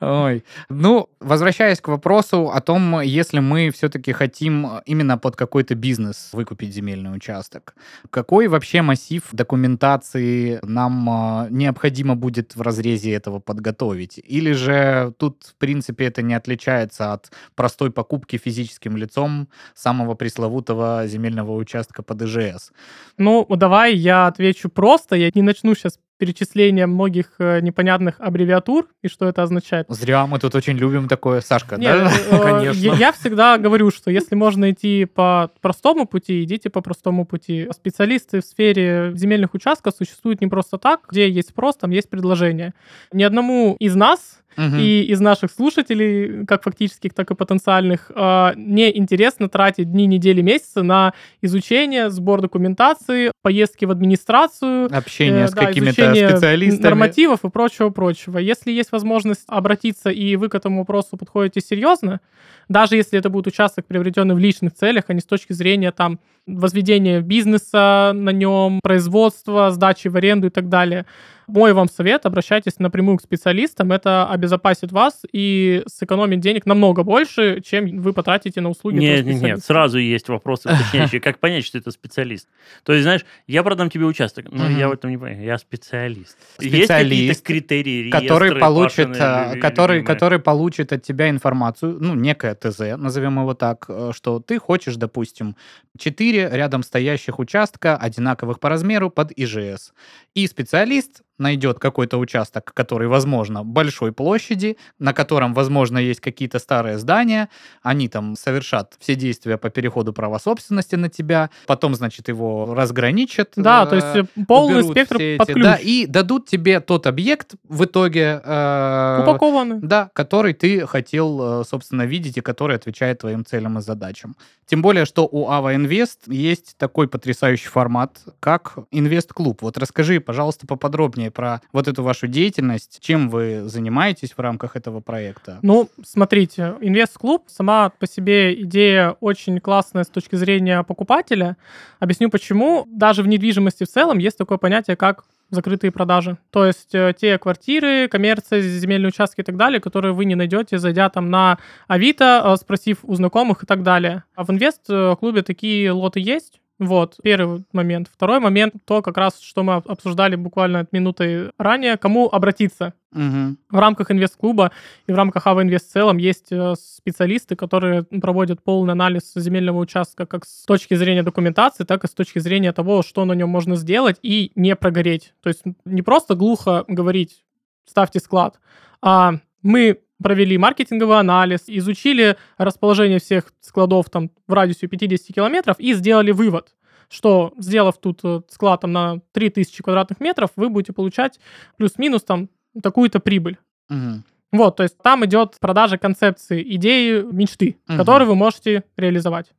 Ой. Ну, возвращаясь к вопросу о том, если мы все-таки хотим именно под какой-то бизнес выкупить земельный участок, какой вообще массив документации нам а, необходимо будет в разрезе этого подготовить? Или же тут, в принципе, это не отличается от простой покупки физическим лицом самого пресловутого земельного участка под ИЖС? Ну, давай я отвечу просто. Я не начну сейчас перечисление многих э, непонятных аббревиатур и что это означает. Зря мы тут очень любим такое. Сашка, Нет, да? э, Конечно. Я, я всегда говорю, что если можно идти по простому пути, идите по простому пути. Специалисты в сфере земельных участков существуют не просто так, где есть спрос, там есть предложение. Ни одному из нас и из наших слушателей, как фактических, так и потенциальных, э, не интересно тратить дни, недели, месяцы на изучение, сбор документации, поездки в администрацию, Общение э, с да, какими-то специалистами. нормативов и прочего-прочего. Если есть возможность обратиться, и вы к этому вопросу подходите серьезно, даже если это будет участок, приобретенный в личных целях, а не с точки зрения там возведения бизнеса на нем, производства, сдачи в аренду и так далее, мой вам совет, обращайтесь напрямую к специалистам, это обезопасит вас и сэкономит денег намного больше, чем вы потратите на услуги Нет, нет, нет, сразу есть вопросы уточняющие. Как понять, что это специалист? То есть, знаешь, я продам тебе участок, но я в этом не понимаю. Я специалист. Есть Специалист, критерии, который получит, а, который, который получит от тебя информацию, ну, некое ТЗ, назовем его так, э, что ты хочешь, допустим, 4 рядом стоящих участка, одинаковых по размеру, под ИЖС. И специалист найдет какой-то участок, который, возможно, большой площади, на котором, возможно, есть какие-то старые здания, они там совершат все действия по переходу права собственности на тебя, потом, значит, его разграничат. Да, э, то есть э, полный спектр под эти- ключ. Да, и дадут тебе тот объект в итоге, э, Упакованный. да, который ты хотел, э, собственно, видеть и который отвечает твоим целям и задачам. Тем более, что у Ава Инвест есть такой потрясающий формат, как Инвест-клуб. Вот расскажи, пожалуйста, поподробнее про вот эту вашу деятельность, чем вы занимаетесь в рамках этого проекта. Ну, смотрите, инвест-клуб, сама по себе идея очень классная с точки зрения покупателя. Объясню почему. Даже в недвижимости в целом есть такое понятие, как закрытые продажи. То есть э, те квартиры, коммерция, земельные участки и так далее, которые вы не найдете, зайдя там на Авито, э, спросив у знакомых и так далее. А в инвест-клубе такие лоты есть. Вот, первый момент. Второй момент, то как раз, что мы об- обсуждали буквально минутой ранее, кому обратиться Мгм. в рамках инвест-клуба и в рамках Ава Инвест в целом есть э, специалисты, которые проводят полный анализ земельного участка как с точки зрения документации, так и с точки зрения того, что на нем можно сделать и не прогореть. То есть не просто глухо говорить «ставьте склад», а мы провели маркетинговый анализ, изучили расположение всех складов там в радиусе 50 километров и сделали вывод, что сделав тут э, склад там, на 3000 квадратных метров, вы будете получать плюс-минус там такую-то прибыль. Мгм. Вот, то есть там идет продажа концепции, идеи, мечты, Мгм. которые вы можете реализовать.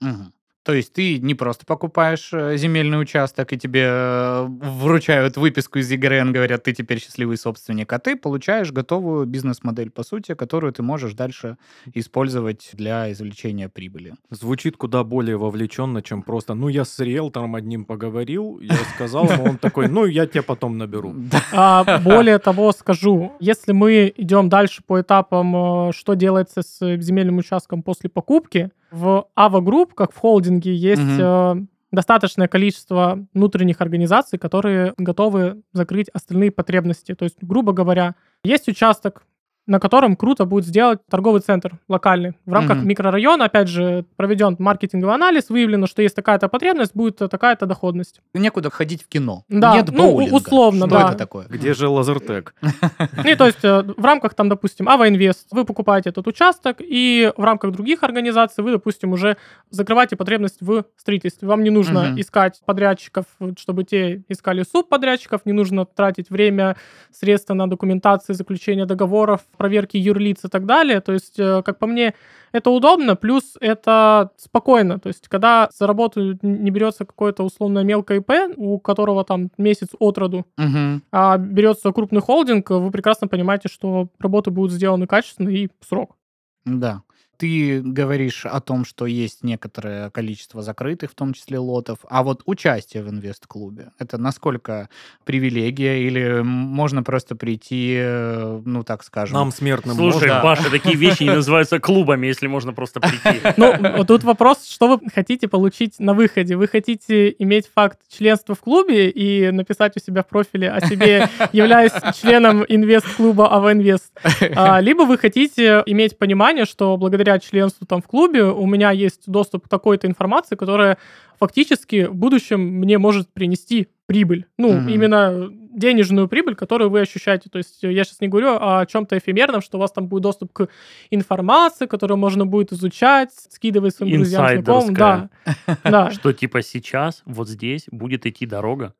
Мгм. То есть ты не просто покупаешь э, земельный участок, и тебе э, вручают выписку из ЕГРН, говорят, ты теперь счастливый собственник, а ты получаешь готовую бизнес-модель, по сути, которую ты можешь дальше использовать для извлечения прибыли. Звучит куда более вовлеченно, чем просто, ну, я с риэлтором одним поговорил, я сказал ему, он такой, ну, я тебя потом наберу. А, более того, скажу, если мы идем дальше по этапам, э, что делается с земельным участком после покупки, в AVA Group, как в холдинге, есть э, достаточное количество внутренних организаций, которые готовы закрыть остальные потребности. То есть, грубо говоря, есть участок, на котором круто будет сделать торговый центр локальный. В рамках Мгм. микрорайона, опять же, проведен маркетинговый анализ, выявлено, что есть такая-то потребность, будет такая-то доходность. Некуда ходить в кино. Да, Нет ну, боулинга. условно, Что да. это такое? Где же лазертек? Ну, то есть э, в рамках, там, допустим, Ава Инвест вы покупаете этот участок, и в рамках других организаций вы, допустим, уже закрываете потребность в строительстве. Вам не нужно искать подрядчиков, чтобы те искали субподрядчиков, не нужно тратить время, средства на документации, заключение договоров, проверки юрлиц и так далее. То есть, э, как по мне, это удобно, плюс это спокойно. То есть, когда за работу не берется какое-то условно мелкое ИП, у которого там месяц от роду, Мгм. а берется крупный холдинг, вы прекрасно понимаете, что работы будут сделаны качественно и в срок. Да. Ты говоришь о том, что есть некоторое количество закрытых, в том числе лотов, а вот участие в инвест-клубе, это насколько привилегия или можно просто прийти, э, ну так скажем, Нам, смертным, Слушай, можно. Паша, такие вещи не называются клубами, если можно просто прийти. Ну, тут вопрос, что вы хотите получить на выходе? Вы хотите иметь факт членства в клубе и написать у себя в профиле о себе, являюсь членом инвест-клуба АВ Инвест, А, либо вы хотите иметь понимание, что благодаря членству там в клубе у меня есть доступ к такой-то информации, которая фактически в будущем мне может принести прибыль. Ну, Мгм. именно денежную прибыль, которую вы ощущаете. То есть я сейчас не говорю о чем-то эфемерном, что у вас там будет доступ к информации, которую можно будет изучать, скидывать своим друзьям, знакомым. Да, да. Что типа сейчас вот здесь будет идти дорога,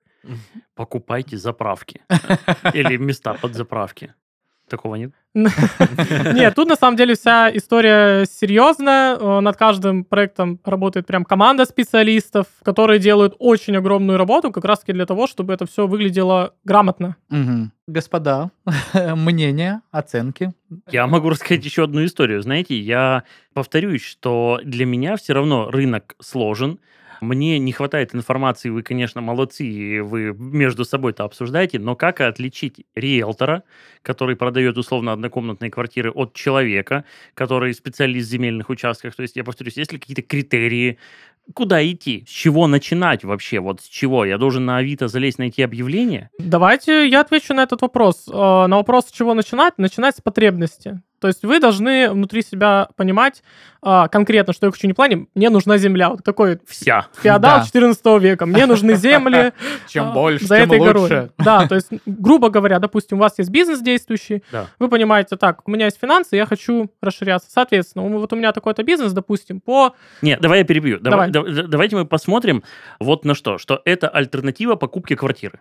покупайте заправки или места под заправки. Такого нет? Нет, тут на самом деле вся история серьезная. Э, над каждым проектом работает прям команда специалистов, которые делают очень огромную работу как раз-таки для того, чтобы это все выглядело грамотно. Господа, мнения, оценки. Я могу рассказать еще одну историю. Знаете, я повторюсь, что для меня все равно рынок сложен, мне не хватает информации, вы, конечно, молодцы, и вы между собой-то обсуждаете, но как отличить риэлтора, который продает условно однокомнатные квартиры, от человека, который специалист в земельных участках? То есть, я повторюсь, есть ли какие-то критерии, куда идти? С чего начинать вообще? Вот с чего? Я должен на Авито залезть, найти объявление? Давайте я отвечу на этот вопрос. Э, на вопрос, с чего начинать? Начинать с потребности. То есть вы должны внутри себя понимать а, конкретно, что я хочу не в плане, мне нужна земля. Вот такой Вся. феодал да. 14 века. Мне нужны земли. Чем а, больше, тем лучше. Да, то есть, грубо говоря, допустим, у вас есть бизнес действующий, вы понимаете, так, у меня есть финансы, я хочу расширяться. Соответственно, вот у меня такой-то бизнес, допустим, по... Нет, давай я перебью. Давай. Давайте мы посмотрим вот на что. Что это альтернатива покупке квартиры.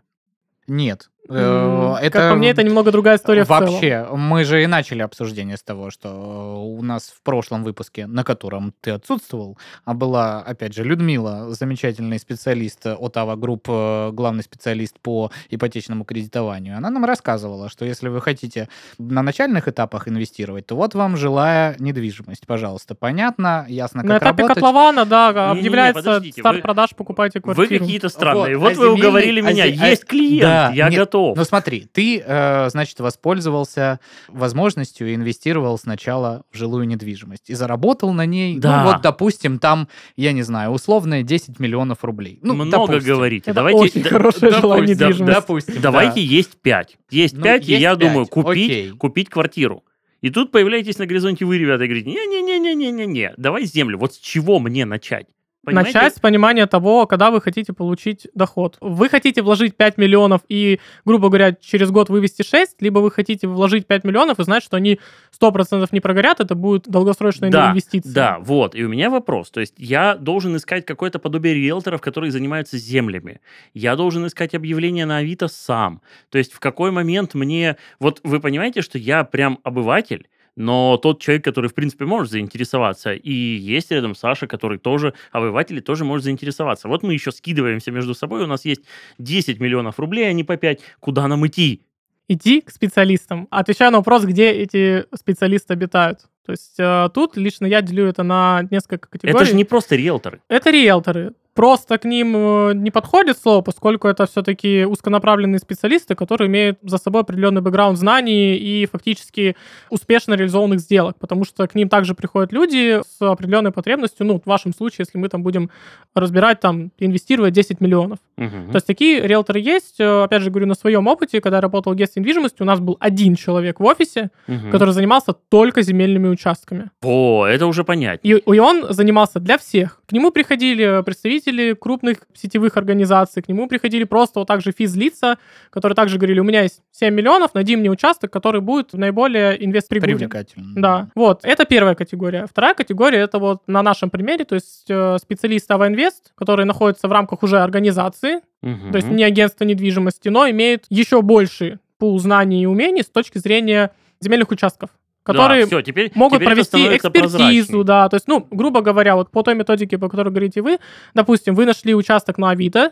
Нет. Э, это, как по мне, это немного другая история Вообще, мы же и начали обсуждение с того, что у нас в прошлом выпуске, на котором ты отсутствовал, а была, опять же, Людмила, замечательный специалист от AVA Group, главный специалист по ипотечному кредитованию. Она нам рассказывала, что если вы хотите на начальных этапах инвестировать, то вот вам жилая недвижимость, пожалуйста. Понятно, ясно, как На этапе работать. котлована, да, объявляется старт вы, продаж, покупайте квартиру. Вы какие-то странные. Вот, вот а вы земельный, уговорили а меня, а, есть клиент, да, я нет, готов готов. Ну смотри, ты, э, значит, воспользовался возможностью и инвестировал сначала в жилую недвижимость. И заработал на ней, да. ну вот, допустим, там, я не знаю, условные 10 миллионов рублей. Ну, Много допустим. говорите. Это Давайте, очень хорошая допустим, жилая недвижимость. Допустим, Давайте да. есть 5. Есть ну, 5, и я 5. думаю, купить, купить квартиру. И тут появляетесь на горизонте вы, ребята, и говорите, не-не-не-не-не-не, давай землю. Вот с чего мне начать? Понимаете? Начать с понимания того, когда вы хотите получить доход. Вы хотите вложить 5 миллионов и, грубо говоря, через год вывести 6, либо вы хотите вложить 5 миллионов и знать, что они 100% не прогорят, это будет долгосрочная да, инвестиция. Да, вот. И у меня вопрос. То есть я должен искать какое-то подобие риэлторов, которые занимаются землями. Я должен искать объявления на Авито сам. То есть в какой момент мне... Вот вы понимаете, что я прям обыватель, но тот человек, который, в принципе, может заинтересоваться, и есть рядом Саша, который тоже, обыватель тоже может заинтересоваться. Вот мы еще скидываемся между собой, у нас есть 10 миллионов рублей, а не по 5. Куда нам идти? Идти к специалистам. Отвечаю на вопрос, где эти специалисты обитают. То есть э, тут лично я делю это на несколько категорий. Это же не просто риэлторы. Это риэлторы просто к ним э, не подходит слово, поскольку это все-таки узконаправленные специалисты, которые имеют за собой определенный бэкграунд знаний и фактически успешно реализованных сделок, потому что к ним также приходят люди с определенной потребностью, ну, в вашем случае, если мы там будем разбирать, там, инвестировать 10 миллионов. Угу. То есть такие риэлторы есть, э, опять же, говорю, на своем опыте, когда я работал в гест недвижимости, у нас был один человек в офисе, угу. который занимался только земельными участками. О, это уже понятно. И, и он занимался для всех. К нему приходили представители представители крупных сетевых организаций, к нему приходили просто вот так же физлица, которые также говорили, у меня есть 7 миллионов, найди мне участок, который будет наиболее инвестприбыльным. Привлекательным. Да, вот, это первая категория. Вторая категория, это вот на нашем примере, то есть э, специалист Авоинвест, который находится в рамках уже организации, угу. то есть не агентство недвижимости, но имеет еще больше пул знаний и умений с точки зрения земельных участков которые да, все, теперь, могут теперь провести экспертизу, да, то есть, ну, грубо говоря, вот по той методике, по которой говорите вы, допустим, вы нашли участок на Авито,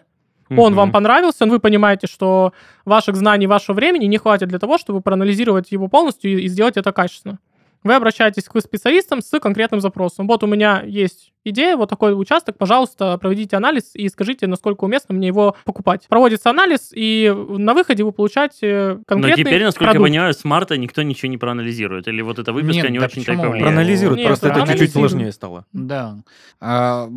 он угу. вам понравился, вы понимаете, что ваших знаний, вашего времени не хватит для того, чтобы проанализировать его полностью и, и сделать это качественно. Вы обращаетесь к специалистам с конкретным запросом. Вот у меня есть идея, вот такой участок, пожалуйста, проведите анализ и скажите, насколько уместно мне его покупать. Проводится анализ, и на выходе вы получаете конкретный Но теперь, насколько продукт. я понимаю, с марта никто ничего не проанализирует, или вот эта выписка Нет, не да очень почему? так повлияет? Проанализируют, Нет, просто это чуть-чуть сложнее стало. Да. А,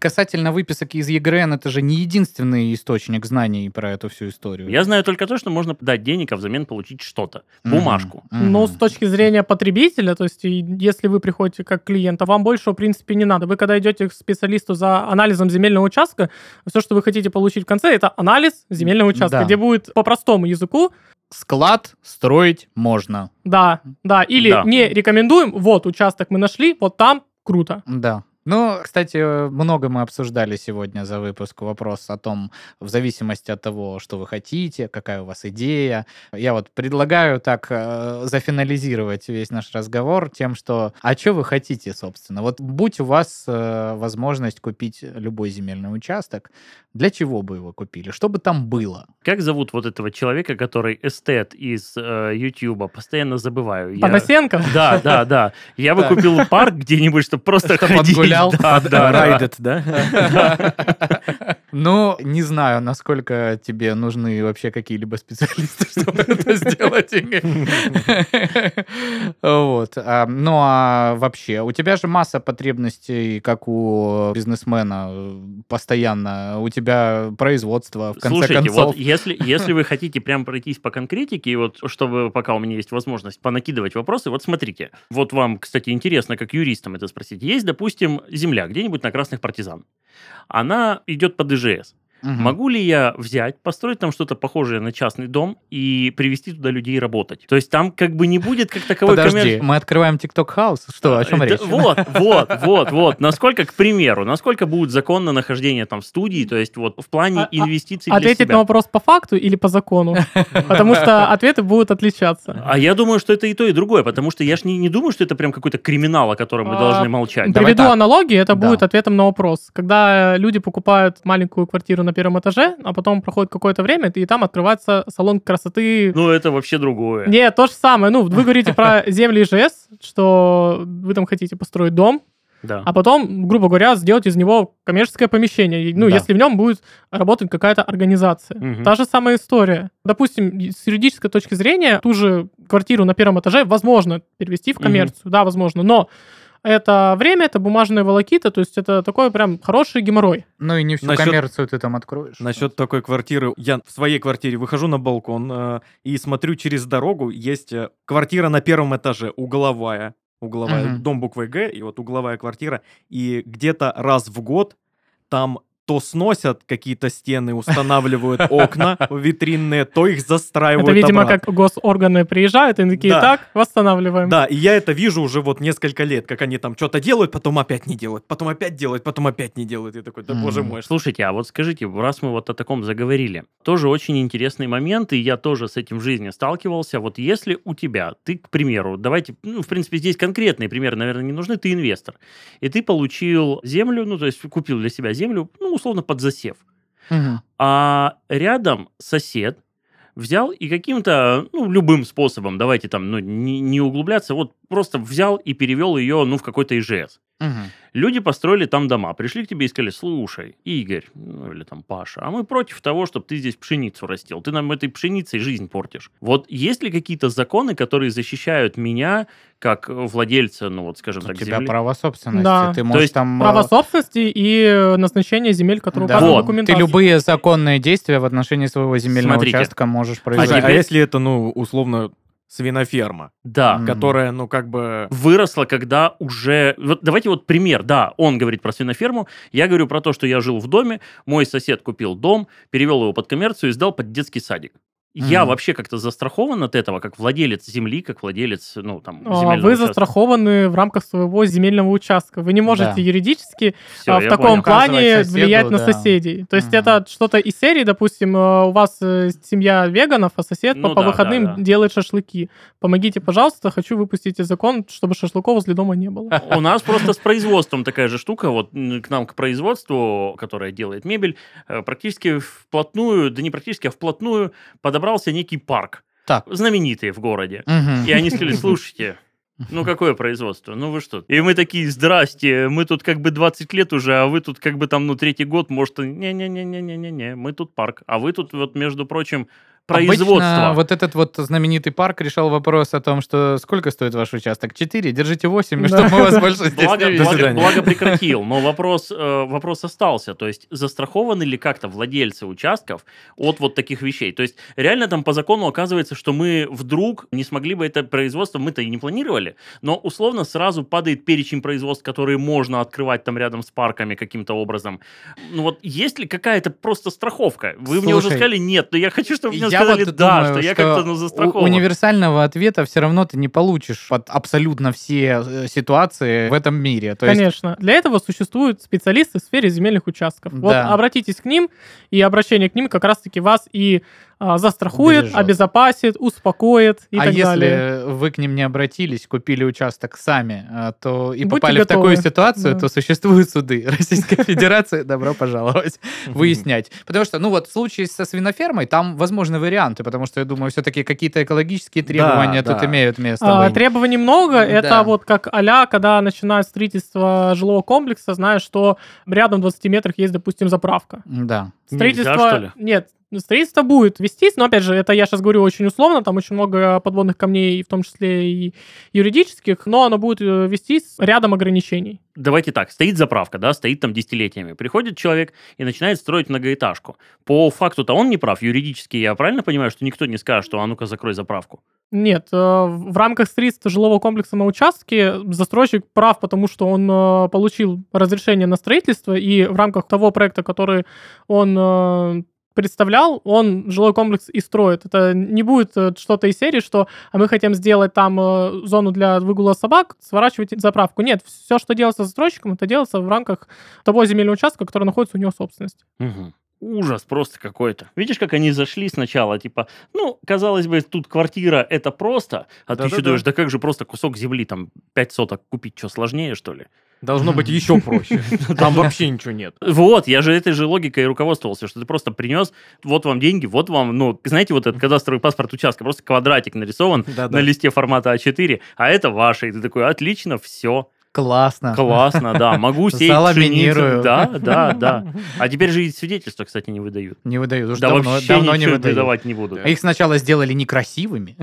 касательно выписок из ЕГРН, это же не единственный источник знаний про эту всю историю. Я знаю только то, что можно дать денег, а взамен получить что-то, бумажку. Mm-hmm. Но с точки зрения потребителя, то есть если вы приходите как клиент, а вам больше, в принципе, не надо. Вы когда когда идете к специалисту за анализом земельного участка, все, что вы хотите получить в конце, это анализ земельного участка, Да. где будет по простому языку, Склад строить можно. да, да, или Да. не рекомендуем, вот участок мы нашли, вот там круто. Да. Ну, кстати, много мы обсуждали сегодня за выпуск вопрос о том, в зависимости от того, что вы хотите, какая у вас идея. Я вот предлагаю так э, зафинализировать весь наш разговор тем, что а что вы хотите, собственно? Вот будь у вас э, возможность купить любой земельный участок, для чего бы его купили? Что бы там было? Как зовут вот этого человека, который эстет из э, Ютуба? Постоянно забываю. Я- Панасенко? Да, да, да. Я бы купил парк где-нибудь, чтобы просто ходить. Отгулял. Да, да. Райдет, да? Ну, не знаю, насколько тебе нужны вообще какие-либо специалисты, чтобы это сделать. Вот. А, Ну, а вообще, у тебя же масса потребностей, как у бизнесмена, э, постоянно. У тебя производство, в конце Слушайте, концов. вот если, если вы хотите прям пройтись по конкретике, и вот чтобы пока у меня есть возможность понакидывать вопросы, вот смотрите, вот вам, кстати, интересно, как юристам это спросить. Есть, допустим, земля где-нибудь на Красных Партизан. Она идет под ИЖС. Мгм. Могу ли я взять, построить там что-то похожее на частный дом и привести туда людей работать? То есть там как бы не будет как таковой Подожди, коммерческий... мы открываем TikTok House. Что, о чем Да, речь? Вот, вот, вот, вот. Насколько, к примеру, насколько будет законно нахождение там в студии, то есть вот в плане А- а- инвестиций для Ответить себя. на вопрос по факту или по закону? Потому что ответы будут отличаться. А я думаю, что это и то, и другое, потому что я ж не, не думаю, что это прям какой-то криминал, о котором мы А, должны молчать. Приведу так. аналогию, это Да. будет ответом на вопрос. Когда люди покупают маленькую квартиру на первом этаже, а потом проходит какое-то время, и там открывается салон красоты. Ну, это вообще другое. Не, то же самое. Ну, вы говорите про земли ИЖС, что вы там хотите построить дом, Да. а потом, грубо говоря, сделать из него коммерческое помещение. Ну, Да. если в нем будет работать какая-то организация. Мгм. Та же самая история. Допустим, с юридической точки зрения, ту же квартиру на первом этаже возможно перевести в коммерцию. Да, возможно. Но это время, это бумажная волокита, то есть это такой прям хороший геморрой. Ну и не всю Насчет- коммерцию ты там откроешь. Насчет такой квартиры, я в своей квартире выхожу на балкон э, и смотрю через дорогу, есть э, квартира на первом этаже, угловая, угловая, Мгм. дом буквой Г, и вот угловая квартира, и где-то раз в год там то сносят какие-то стены, устанавливают окна витринные, то их застраивают это, видимо, обратно. как госорганы приезжают и такие, Да. так, восстанавливаем. Да, и я это вижу уже вот несколько лет, как они там что-то делают, потом опять не делают, потом опять делают, потом опять не делают. И такой, да боже Мгм. мой, Слушайте, а вот скажите, раз мы вот о таком заговорили, тоже очень интересный момент, и я тоже с этим в жизни сталкивался. Вот если у тебя, ты, к примеру, давайте, ну, в принципе, здесь конкретные примеры, наверное, не нужны, ты инвестор, и ты получил землю, ну, то есть купил для себя землю, ну, условно, под засев. Мгм. А рядом сосед взял и каким-то, ну, любым способом, давайте там, ну, не, не углубляться, вот просто взял и перевел ее, ну, в какой-то ИЖС. Мгм. Люди построили там дома, пришли к тебе и сказали, слушай, Игорь, ну или там Паша, а мы против того, чтобы ты здесь пшеницу растил. Ты нам этой пшеницей жизнь портишь. Вот есть ли какие-то законы, которые защищают меня, как владельца, ну вот скажем У так, тебя земли? право собственности. Да. Ты То можешь есть там... э, Право собственности и э, назначение земель, которые Да. указаны в Вот. Ты документации. любые законные действия в отношении своего земельного Смотрите. участка можешь А производить. а теперь- если это, ну, условно, свиноферма, Да. Которая, ну, как бы... Выросла, когда уже... Вот давайте вот пример. Да, он говорит про свиноферму. Я говорю про то, что я жил в доме, мой сосед купил дом, перевел его под коммерцию и сдал под детский садик. Я вообще как-то застрахован от этого, как владелец земли, как владелец, ну, там, А, земельного Вы участка? застрахованы в рамках своего земельного участка. Вы не можете Да. юридически Всё, а, в таком понял. плане соседу, влиять на да. соседей. То есть Мгм. это что-то из серии, допустим, э, у вас э, семья веганов, а сосед Ну по, по да, выходным да, да. делает шашлыки. Помогите, пожалуйста, хочу выпустить закон, чтобы шашлыков возле дома не было. У нас просто с производством такая же штука. Вот к нам, к производству, которое делает мебель, э, практически вплотную, да не практически, а вплотную подобрался некий парк. Так. Знаменитый в городе. Мгм. И они сказали, слушайте, ну какое производство? Ну вы что? И мы такие, здрасте, мы тут как бы 20 лет уже, а вы тут как бы там, ну третий год, может, не-не-не-не-не-не, мы тут парк. А вы тут вот, между прочим, производства. Обычно вот этот вот знаменитый парк решал вопрос о том, что сколько стоит ваш участок? Четыре? Держите восемь, Да. чтобы мы вас больше здесь Благо, не видели. благо- свидания. благо прекратил, но вопрос, э, вопрос остался. То есть застрахованы ли как-то владельцы участков от вот таких вещей? То есть реально там по закону оказывается, что мы вдруг не смогли бы это производство, мы-то и не планировали, но условно сразу падает перечень производств, которые можно открывать там рядом с парками каким-то образом. Ну вот есть ли какая-то просто страховка? Вы мне уже сказали нет, но я хочу, чтобы мне Я сказали вот да, думаю, что я как-то ну, застрахован. Универсального ответа все равно ты не получишь под абсолютно все э, ситуации в этом мире. То есть Конечно. Для этого существуют специалисты в сфере земельных участков. Вот Да. обратитесь к ним, и обращение к ним как раз-таки вас и застрахует, Убережет. обезопасит, успокоит и а так если далее. вы к ним не обратились, купили участок сами, а, то и Будьте попали в готовы. такую ситуацию, Да. то существуют суды. Российская Федерация, добро пожаловать, выяснять. Потому что, ну вот, в случае со свинофермой, там возможны варианты, потому что, я думаю, все-таки какие-то экологические требования тут да. имеют место А, быть. требований много. Это Да. вот как а когда начинают строительство жилого комплекса, знаешь, что рядом в 20 метрах есть, допустим, заправка. Да. Строительство... Нельзя, что ли? Нет, строительство будет вестись, но, опять же, это я сейчас говорю очень условно, там очень много подводных камней, в том числе и юридических, но оно будет э, вестись рядом ограничений. давайте так, стоит заправка, да, стоит там десятилетиями. Приходит человек и начинает строить многоэтажку. По факту-то он не прав. Юридически я правильно понимаю, что никто не скажет, что а ну-ка закрой заправку. Нет, э, в рамках строительства жилого комплекса на участке застройщик прав, потому что он э, получил разрешение на строительство, и в рамках того проекта, который он представлял, он жилой комплекс и строит. Это не будет э, что-то из серии, что а мы хотим сделать там э, зону для выгула собак, сворачивайте заправку. Нет, все, что делается застройщиком, это делается в рамках того земельного участка, который находится у него в собственности. Мгм. Ужас просто какой-то. Видишь, как они зашли сначала, типа, ну, казалось бы, тут квартира, это просто, а ты еще Да-да-да. думаешь, да как же просто кусок земли, там, 5 соток купить, что, сложнее, что ли? Должно быть еще проще. Там вообще ничего нет. Вот, я же этой же логикой и руководствовался, что ты просто принес, вот вам деньги, вот вам, ну, знаете, вот этот кадастровый паспорт участка, просто квадратик нарисован на листе формата А4, а это ваше, и ты такой, отлично, все, Классно. классно, да, могу сеять Заламинирую. пшеницу. Да, да, да. А теперь же и свидетельства, кстати, не выдают. Не выдают. Уже Да давно, вообще давно не выдают. выдавать не будут. А Их сначала сделали некрасивыми,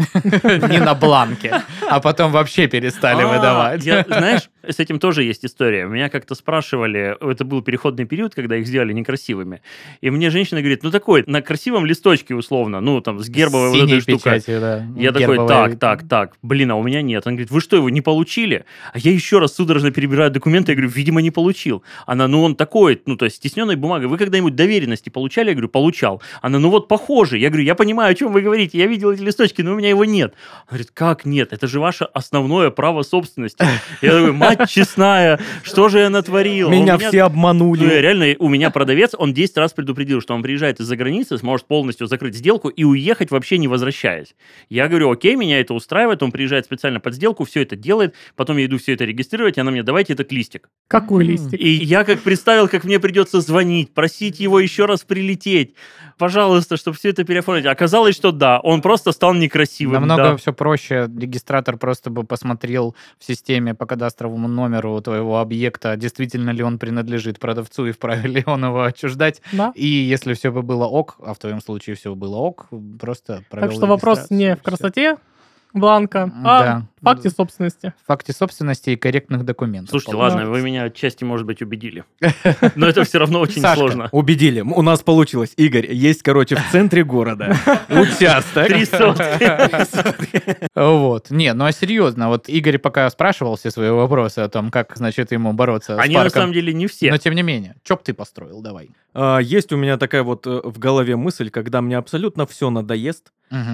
не на бланке, а потом вообще перестали А, выдавать. знаешь, с этим тоже есть история. Меня как-то спрашивали, это был переходный период, когда их сделали некрасивыми. И мне женщина говорит, ну такой, на красивом листочке условно, ну там с гербовой вот этой штукой. печатью, да. Я такой, Гербовой. так, так, так, блин, а у меня нет. Она говорит, вы что, его не получили? А я еще раз судорожно перебираю документы, я говорю, видимо, не получил. Она, ну он такой, ну то есть стесненной бумагой. Вы когда-нибудь доверенности получали? Я говорю, получал. Она, ну вот похоже. Я говорю, я понимаю, о чем вы говорите, я видел эти листочки, но у меня его нет. Она говорит, как нет? Это же ваше основное право собственности. Я такой, мать честная, что же я натворил? Меня все Ну, я обманули. реально, у меня продавец, он 10 раз предупредил, что он приезжает из-за границы, сможет полностью закрыть сделку и уехать вообще не возвращаясь. Я говорю, окей, меня это устраивает, он приезжает специально под сделку, все это делает, потом я иду все это регистрировать, и она мне, давайте этот листик. Какой листик? И я как представил, как мне придется звонить, просить его еще раз прилететь, пожалуйста, чтобы все это переоформить. Оказалось, что да, он просто стал некрасивым. Намного да. все проще. Регистратор просто бы посмотрел в системе по кадастровому номеру твоего объекта, действительно ли он принадлежит продавцу и вправе ли он его отчуждать. Да? И если все бы было ок, а в твоем случае все было ок, просто провел Так что вопрос не в красоте бланка, а Да. Факте собственности. В факте собственности и корректных документов. Слушайте, получается. ладно, вы меня отчасти, может быть, убедили. Но это все равно очень Сашка, сложно. Убедили. У нас получилось. Игорь, есть, короче, в центре города участок. Три сотки. Вот. Не, ну а серьезно, вот Игорь пока спрашивал все свои вопросы о том, как, значит, ему бороться Они с на парком. самом деле не все. Но тем не менее, чё б ты построил, давай. А, Есть у меня такая вот э, в голове мысль, когда мне абсолютно все надоест,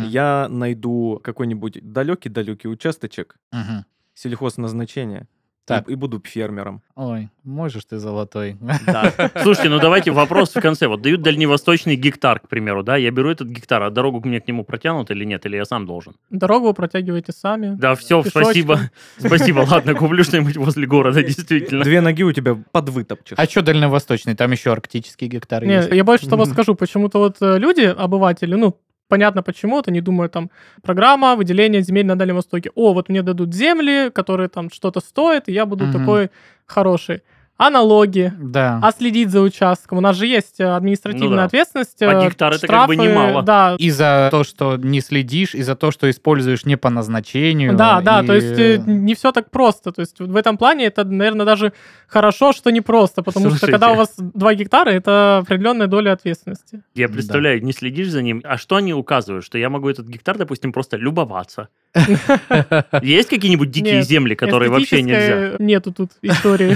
я найду какой-нибудь далекий-далекий участочек мгм. сельхозназначения и- Так. и буду фермером. Ой, можешь ты золотой. Да. Слушайте, ну давайте вопрос в конце. Вот дают дальневосточный гектар, к примеру, да? Я беру этот гектар, а дорогу мне к нему протянут или нет? Или я сам должен? Дорогу вы протягиваете сами. Да, все, Пешочком. спасибо. Спасибо, ладно, куплю что-нибудь возле города, действительно. Две ноги у тебя подвытопчешь. А что дальневосточный? Там еще арктический гектар Не, есть. я больше того скажу, почему-то вот э, люди, обыватели, ну, понятно почему, вот они думают там, программа выделения земель на Дальнем Востоке. О, вот мне дадут земли, которые там что-то стоят, и я буду Мгм. такой хороший. А налоги, Да. а следить за участком. У нас же есть э, административная Ну да. ответственность. А гектар это как бы штрафы, немало. Да, И за то, что не следишь, и за то, что используешь не по назначению. Да, да, и- то есть э, не все так просто. То есть в этом плане это, наверное, даже хорошо, что не просто, потому что Слушайте. когда у вас 2 гектара, это определенная доля ответственности. Я Да. представляю, не следишь за ним. А что они указывают? Что я могу этот гектар, допустим, просто любоваться. Есть какие-нибудь дикие земли, которые вообще нельзя? Нету тут истории.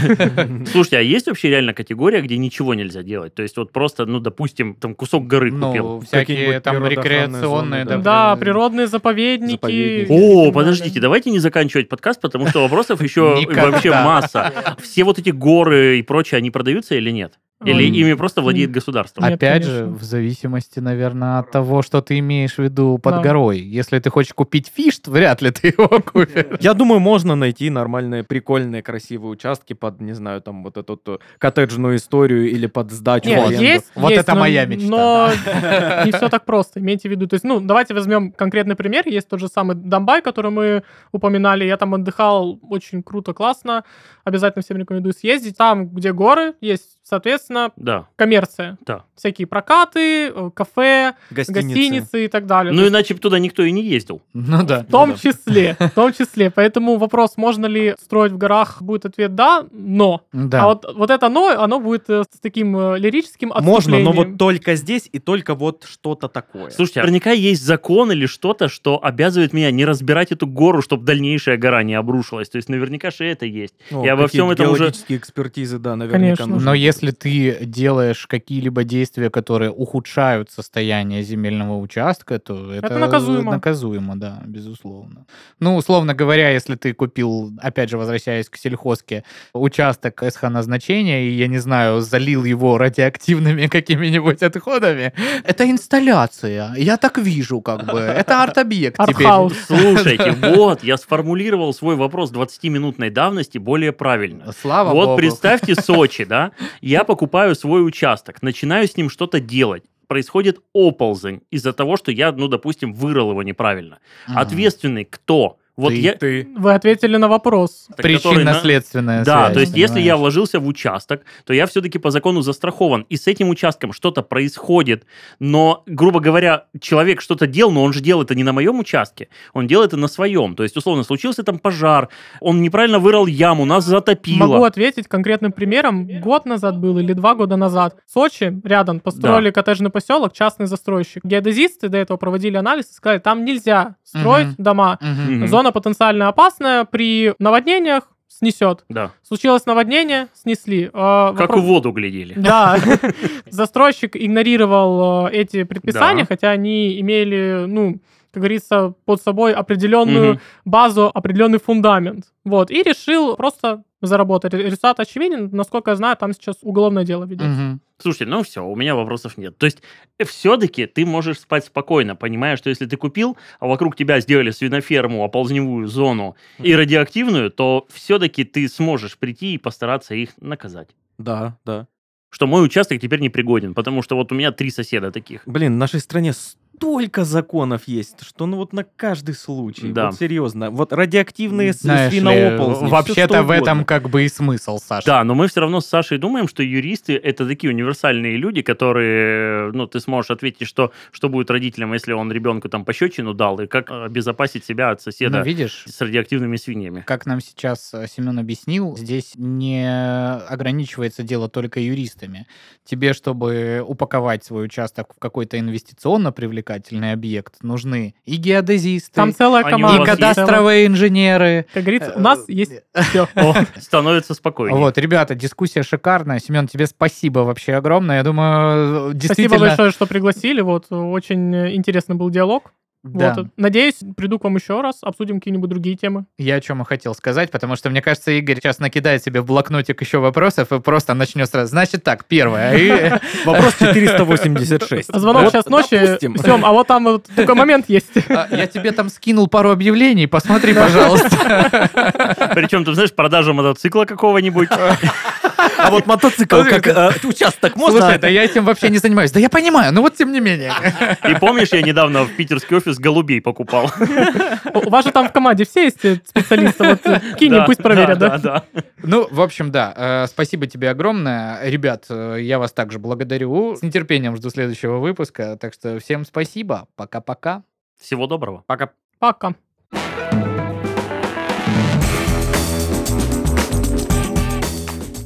Слушайте, а есть вообще реально категория, где ничего нельзя делать? То есть вот просто, ну, допустим, там кусок горы Ну, купил. всякие там рекреационные, зоны, да. да. Да, при- природные заповедники. Заповедники. О, подождите, давайте не заканчивать подкаст, потому что вопросов еще вообще масса. Все вот эти горы и прочее, они продаются или нет? Или ими просто владеет государство? Опять же, в зависимости, наверное, от того, что ты имеешь в виду под Да. горой. Если ты хочешь купить фишт, вряд ли ты его купишь. Я думаю, можно найти нормальные, прикольные, красивые участки под, не знаю, там вот эту коттеджную историю или под сдачу Нет, есть, Вот есть, это но- моя мечта, Но не все так просто, имейте в виду. То есть, ну, давайте возьмем конкретный пример. Есть тот же самый Донбай, который мы упоминали. Я там отдыхал очень круто, классно. Обязательно всем рекомендую съездить. Там, где горы, есть, соответственно, Да, коммерция. да. Всякие прокаты, э, кафе, Гостиницы. гостиницы и так далее. То Ну, есть иначе бы туда никто и не ездил. Ну да. в том да. числе, в том числе. Поэтому вопрос, можно ли строить в горах, будет ответ да, но. Да. А вот, вот это но, оно будет э, с таким э, лирическим Можно, но вот только здесь и только вот что-то такое. Слушайте, а наверняка есть закон или что-то, что обязывает меня не разбирать эту гору, чтобы дальнейшая гора не обрушилась. То есть наверняка же это есть. Ну, я во всем этом уже... геологические экспертизы, да, наверняка Конечно. нужны. Но если ты делаешь какие-либо действия, которые ухудшают состояние земельного участка, то это, наказуемо. наказуемо, да, безусловно. Ну, условно говоря, если ты купил, опять же, возвращаясь к сельхозке, участок СХ назначения, и, я не знаю, залил его радиоактивными какими-нибудь отходами, это инсталляция. Я так вижу, как бы. Это арт-объект теперь. Слушайте, вот, я сформулировал свой вопрос 20-минутной давности более правильно. Слава вот богу. представьте Сочи, да? Я покупаю свой участок, начинаю с ним что-то делать. Происходит оползень из-за того, что я, ну, допустим, вырыл его неправильно. Мгм. Ответственный кто? Вот Ты. я... Ты Вы ответили на вопрос. который на- Причинно-следственная Да, связь, то есть если я понимаешь? вложился в участок, то я все-таки по закону застрахован. И с этим участком что-то происходит. Но, грубо говоря, человек что-то делал, но он же делал это не на моем участке. Он делал это на своем. То есть, условно, случился там пожар, он неправильно вырыл яму, нас затопило. Могу ответить конкретным примером. Год назад был или два года назад. В Сочи рядом построили коттеджный поселок, частный застройщик. Геодезисты до этого проводили анализ и сказали, там нельзя строить Мгм. дома. Мгм. Зона потенциально опасная, при наводнениях снесет. Да. Случилось наводнение, снесли. А, Как вопрос- в воду глядели. Да, застройщик игнорировал э, эти предписания, Да. хотя они имели, ну, как говорится, под собой определенную базу, определенный фундамент. Вот, и решил просто заработать. Результат очевиден. Насколько я знаю, там сейчас уголовное дело ведется. Мгм. Слушайте, ну все, у меня вопросов нет. То есть все-таки ты можешь спать спокойно, понимая, что если ты купил, а вокруг тебя сделали свиноферму, оползневую зону и радиоактивную, то все-таки ты сможешь прийти и постараться их наказать. Да, да. Что мой участок теперь непригоден, потому что вот у меня три соседа таких. Блин, в нашей стране столько законов есть, что ну вот на каждый случай. Да. Вот серьезно. Вот радиоактивные с- Знаешь ли, свинооползни, всё, вообще-то в этом как бы и смысл, Саша. Да, но мы все равно с Сашей думаем, что юристы это такие универсальные люди, которые, ну, ты сможешь ответить, что, что будет родителям, если он ребенку там пощечину дал, и как обезопасить себя от соседа Ну, видишь, с радиоактивными свиньями. как нам сейчас э, Семен объяснил, здесь не ограничивается дело только юристами. Тебе, чтобы упаковать свой участок в какой-то инвестиционно привлекательный объект, нужны и геодезисты, Там целая Они и команда. есть? кадастровые инженеры. Как говорится, у Э, нас есть все. Становится спокойнее. Вот, ребята, дискуссия шикарная. Семен, тебе спасибо вообще огромное. Я думаю, Спасибо действительно... большое, что пригласили. Вот, очень интересный был диалог. Да. Вот. Надеюсь, приду к вам еще раз, обсудим какие-нибудь другие темы. Я о чем и хотел сказать, потому что, мне кажется, Игорь сейчас накидает себе в блокнотик еще вопросов и просто начнет сразу. Значит так, первое. Вопрос 486. А звонок сейчас ночи. Сем, а вот там вот такой момент есть. А, Я тебе там скинул пару объявлений, посмотри, пожалуйста. Причем, ты знаешь, продажа мотоцикла какого-нибудь. А вот мотоцикл как э, участок можно? Слушай, да я этим вообще не занимаюсь. Да я понимаю, но вот тем не менее. И помнишь, я недавно в питерский офис голубей покупал? У вас же там в команде все есть э, специалисты, вот э, кинь, пусть проверят, да? Да, да. Ну, в общем, да. Спасибо тебе огромное. Ребят, я вас также благодарю. С нетерпением жду следующего выпуска. Так что всем спасибо. Пока-пока. Всего доброго. Пока. Пока.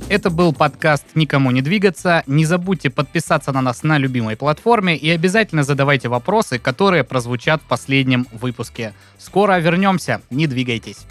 Это был подкаст «Никому не двигаться». Не забудьте подписаться на нас на любимой платформе и обязательно задавайте вопросы, которые прозвучат в последнем выпуске. Скоро вернемся, не двигайтесь.